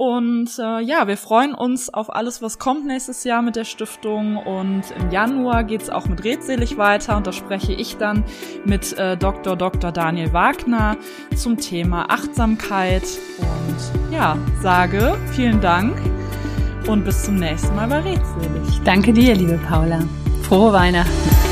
Und äh, ja, wir freuen uns auf alles, was kommt nächstes Jahr mit der Stiftung. Und im Januar geht's auch mit Redselig weiter. Und da spreche ich dann mit äh, Dr. Dr. Daniel Wagner zum Thema Achtsamkeit. Und ja, sage vielen Dank und bis zum nächsten Mal bei Redselig. Danke dir, liebe Paula. Frohe Weihnachten.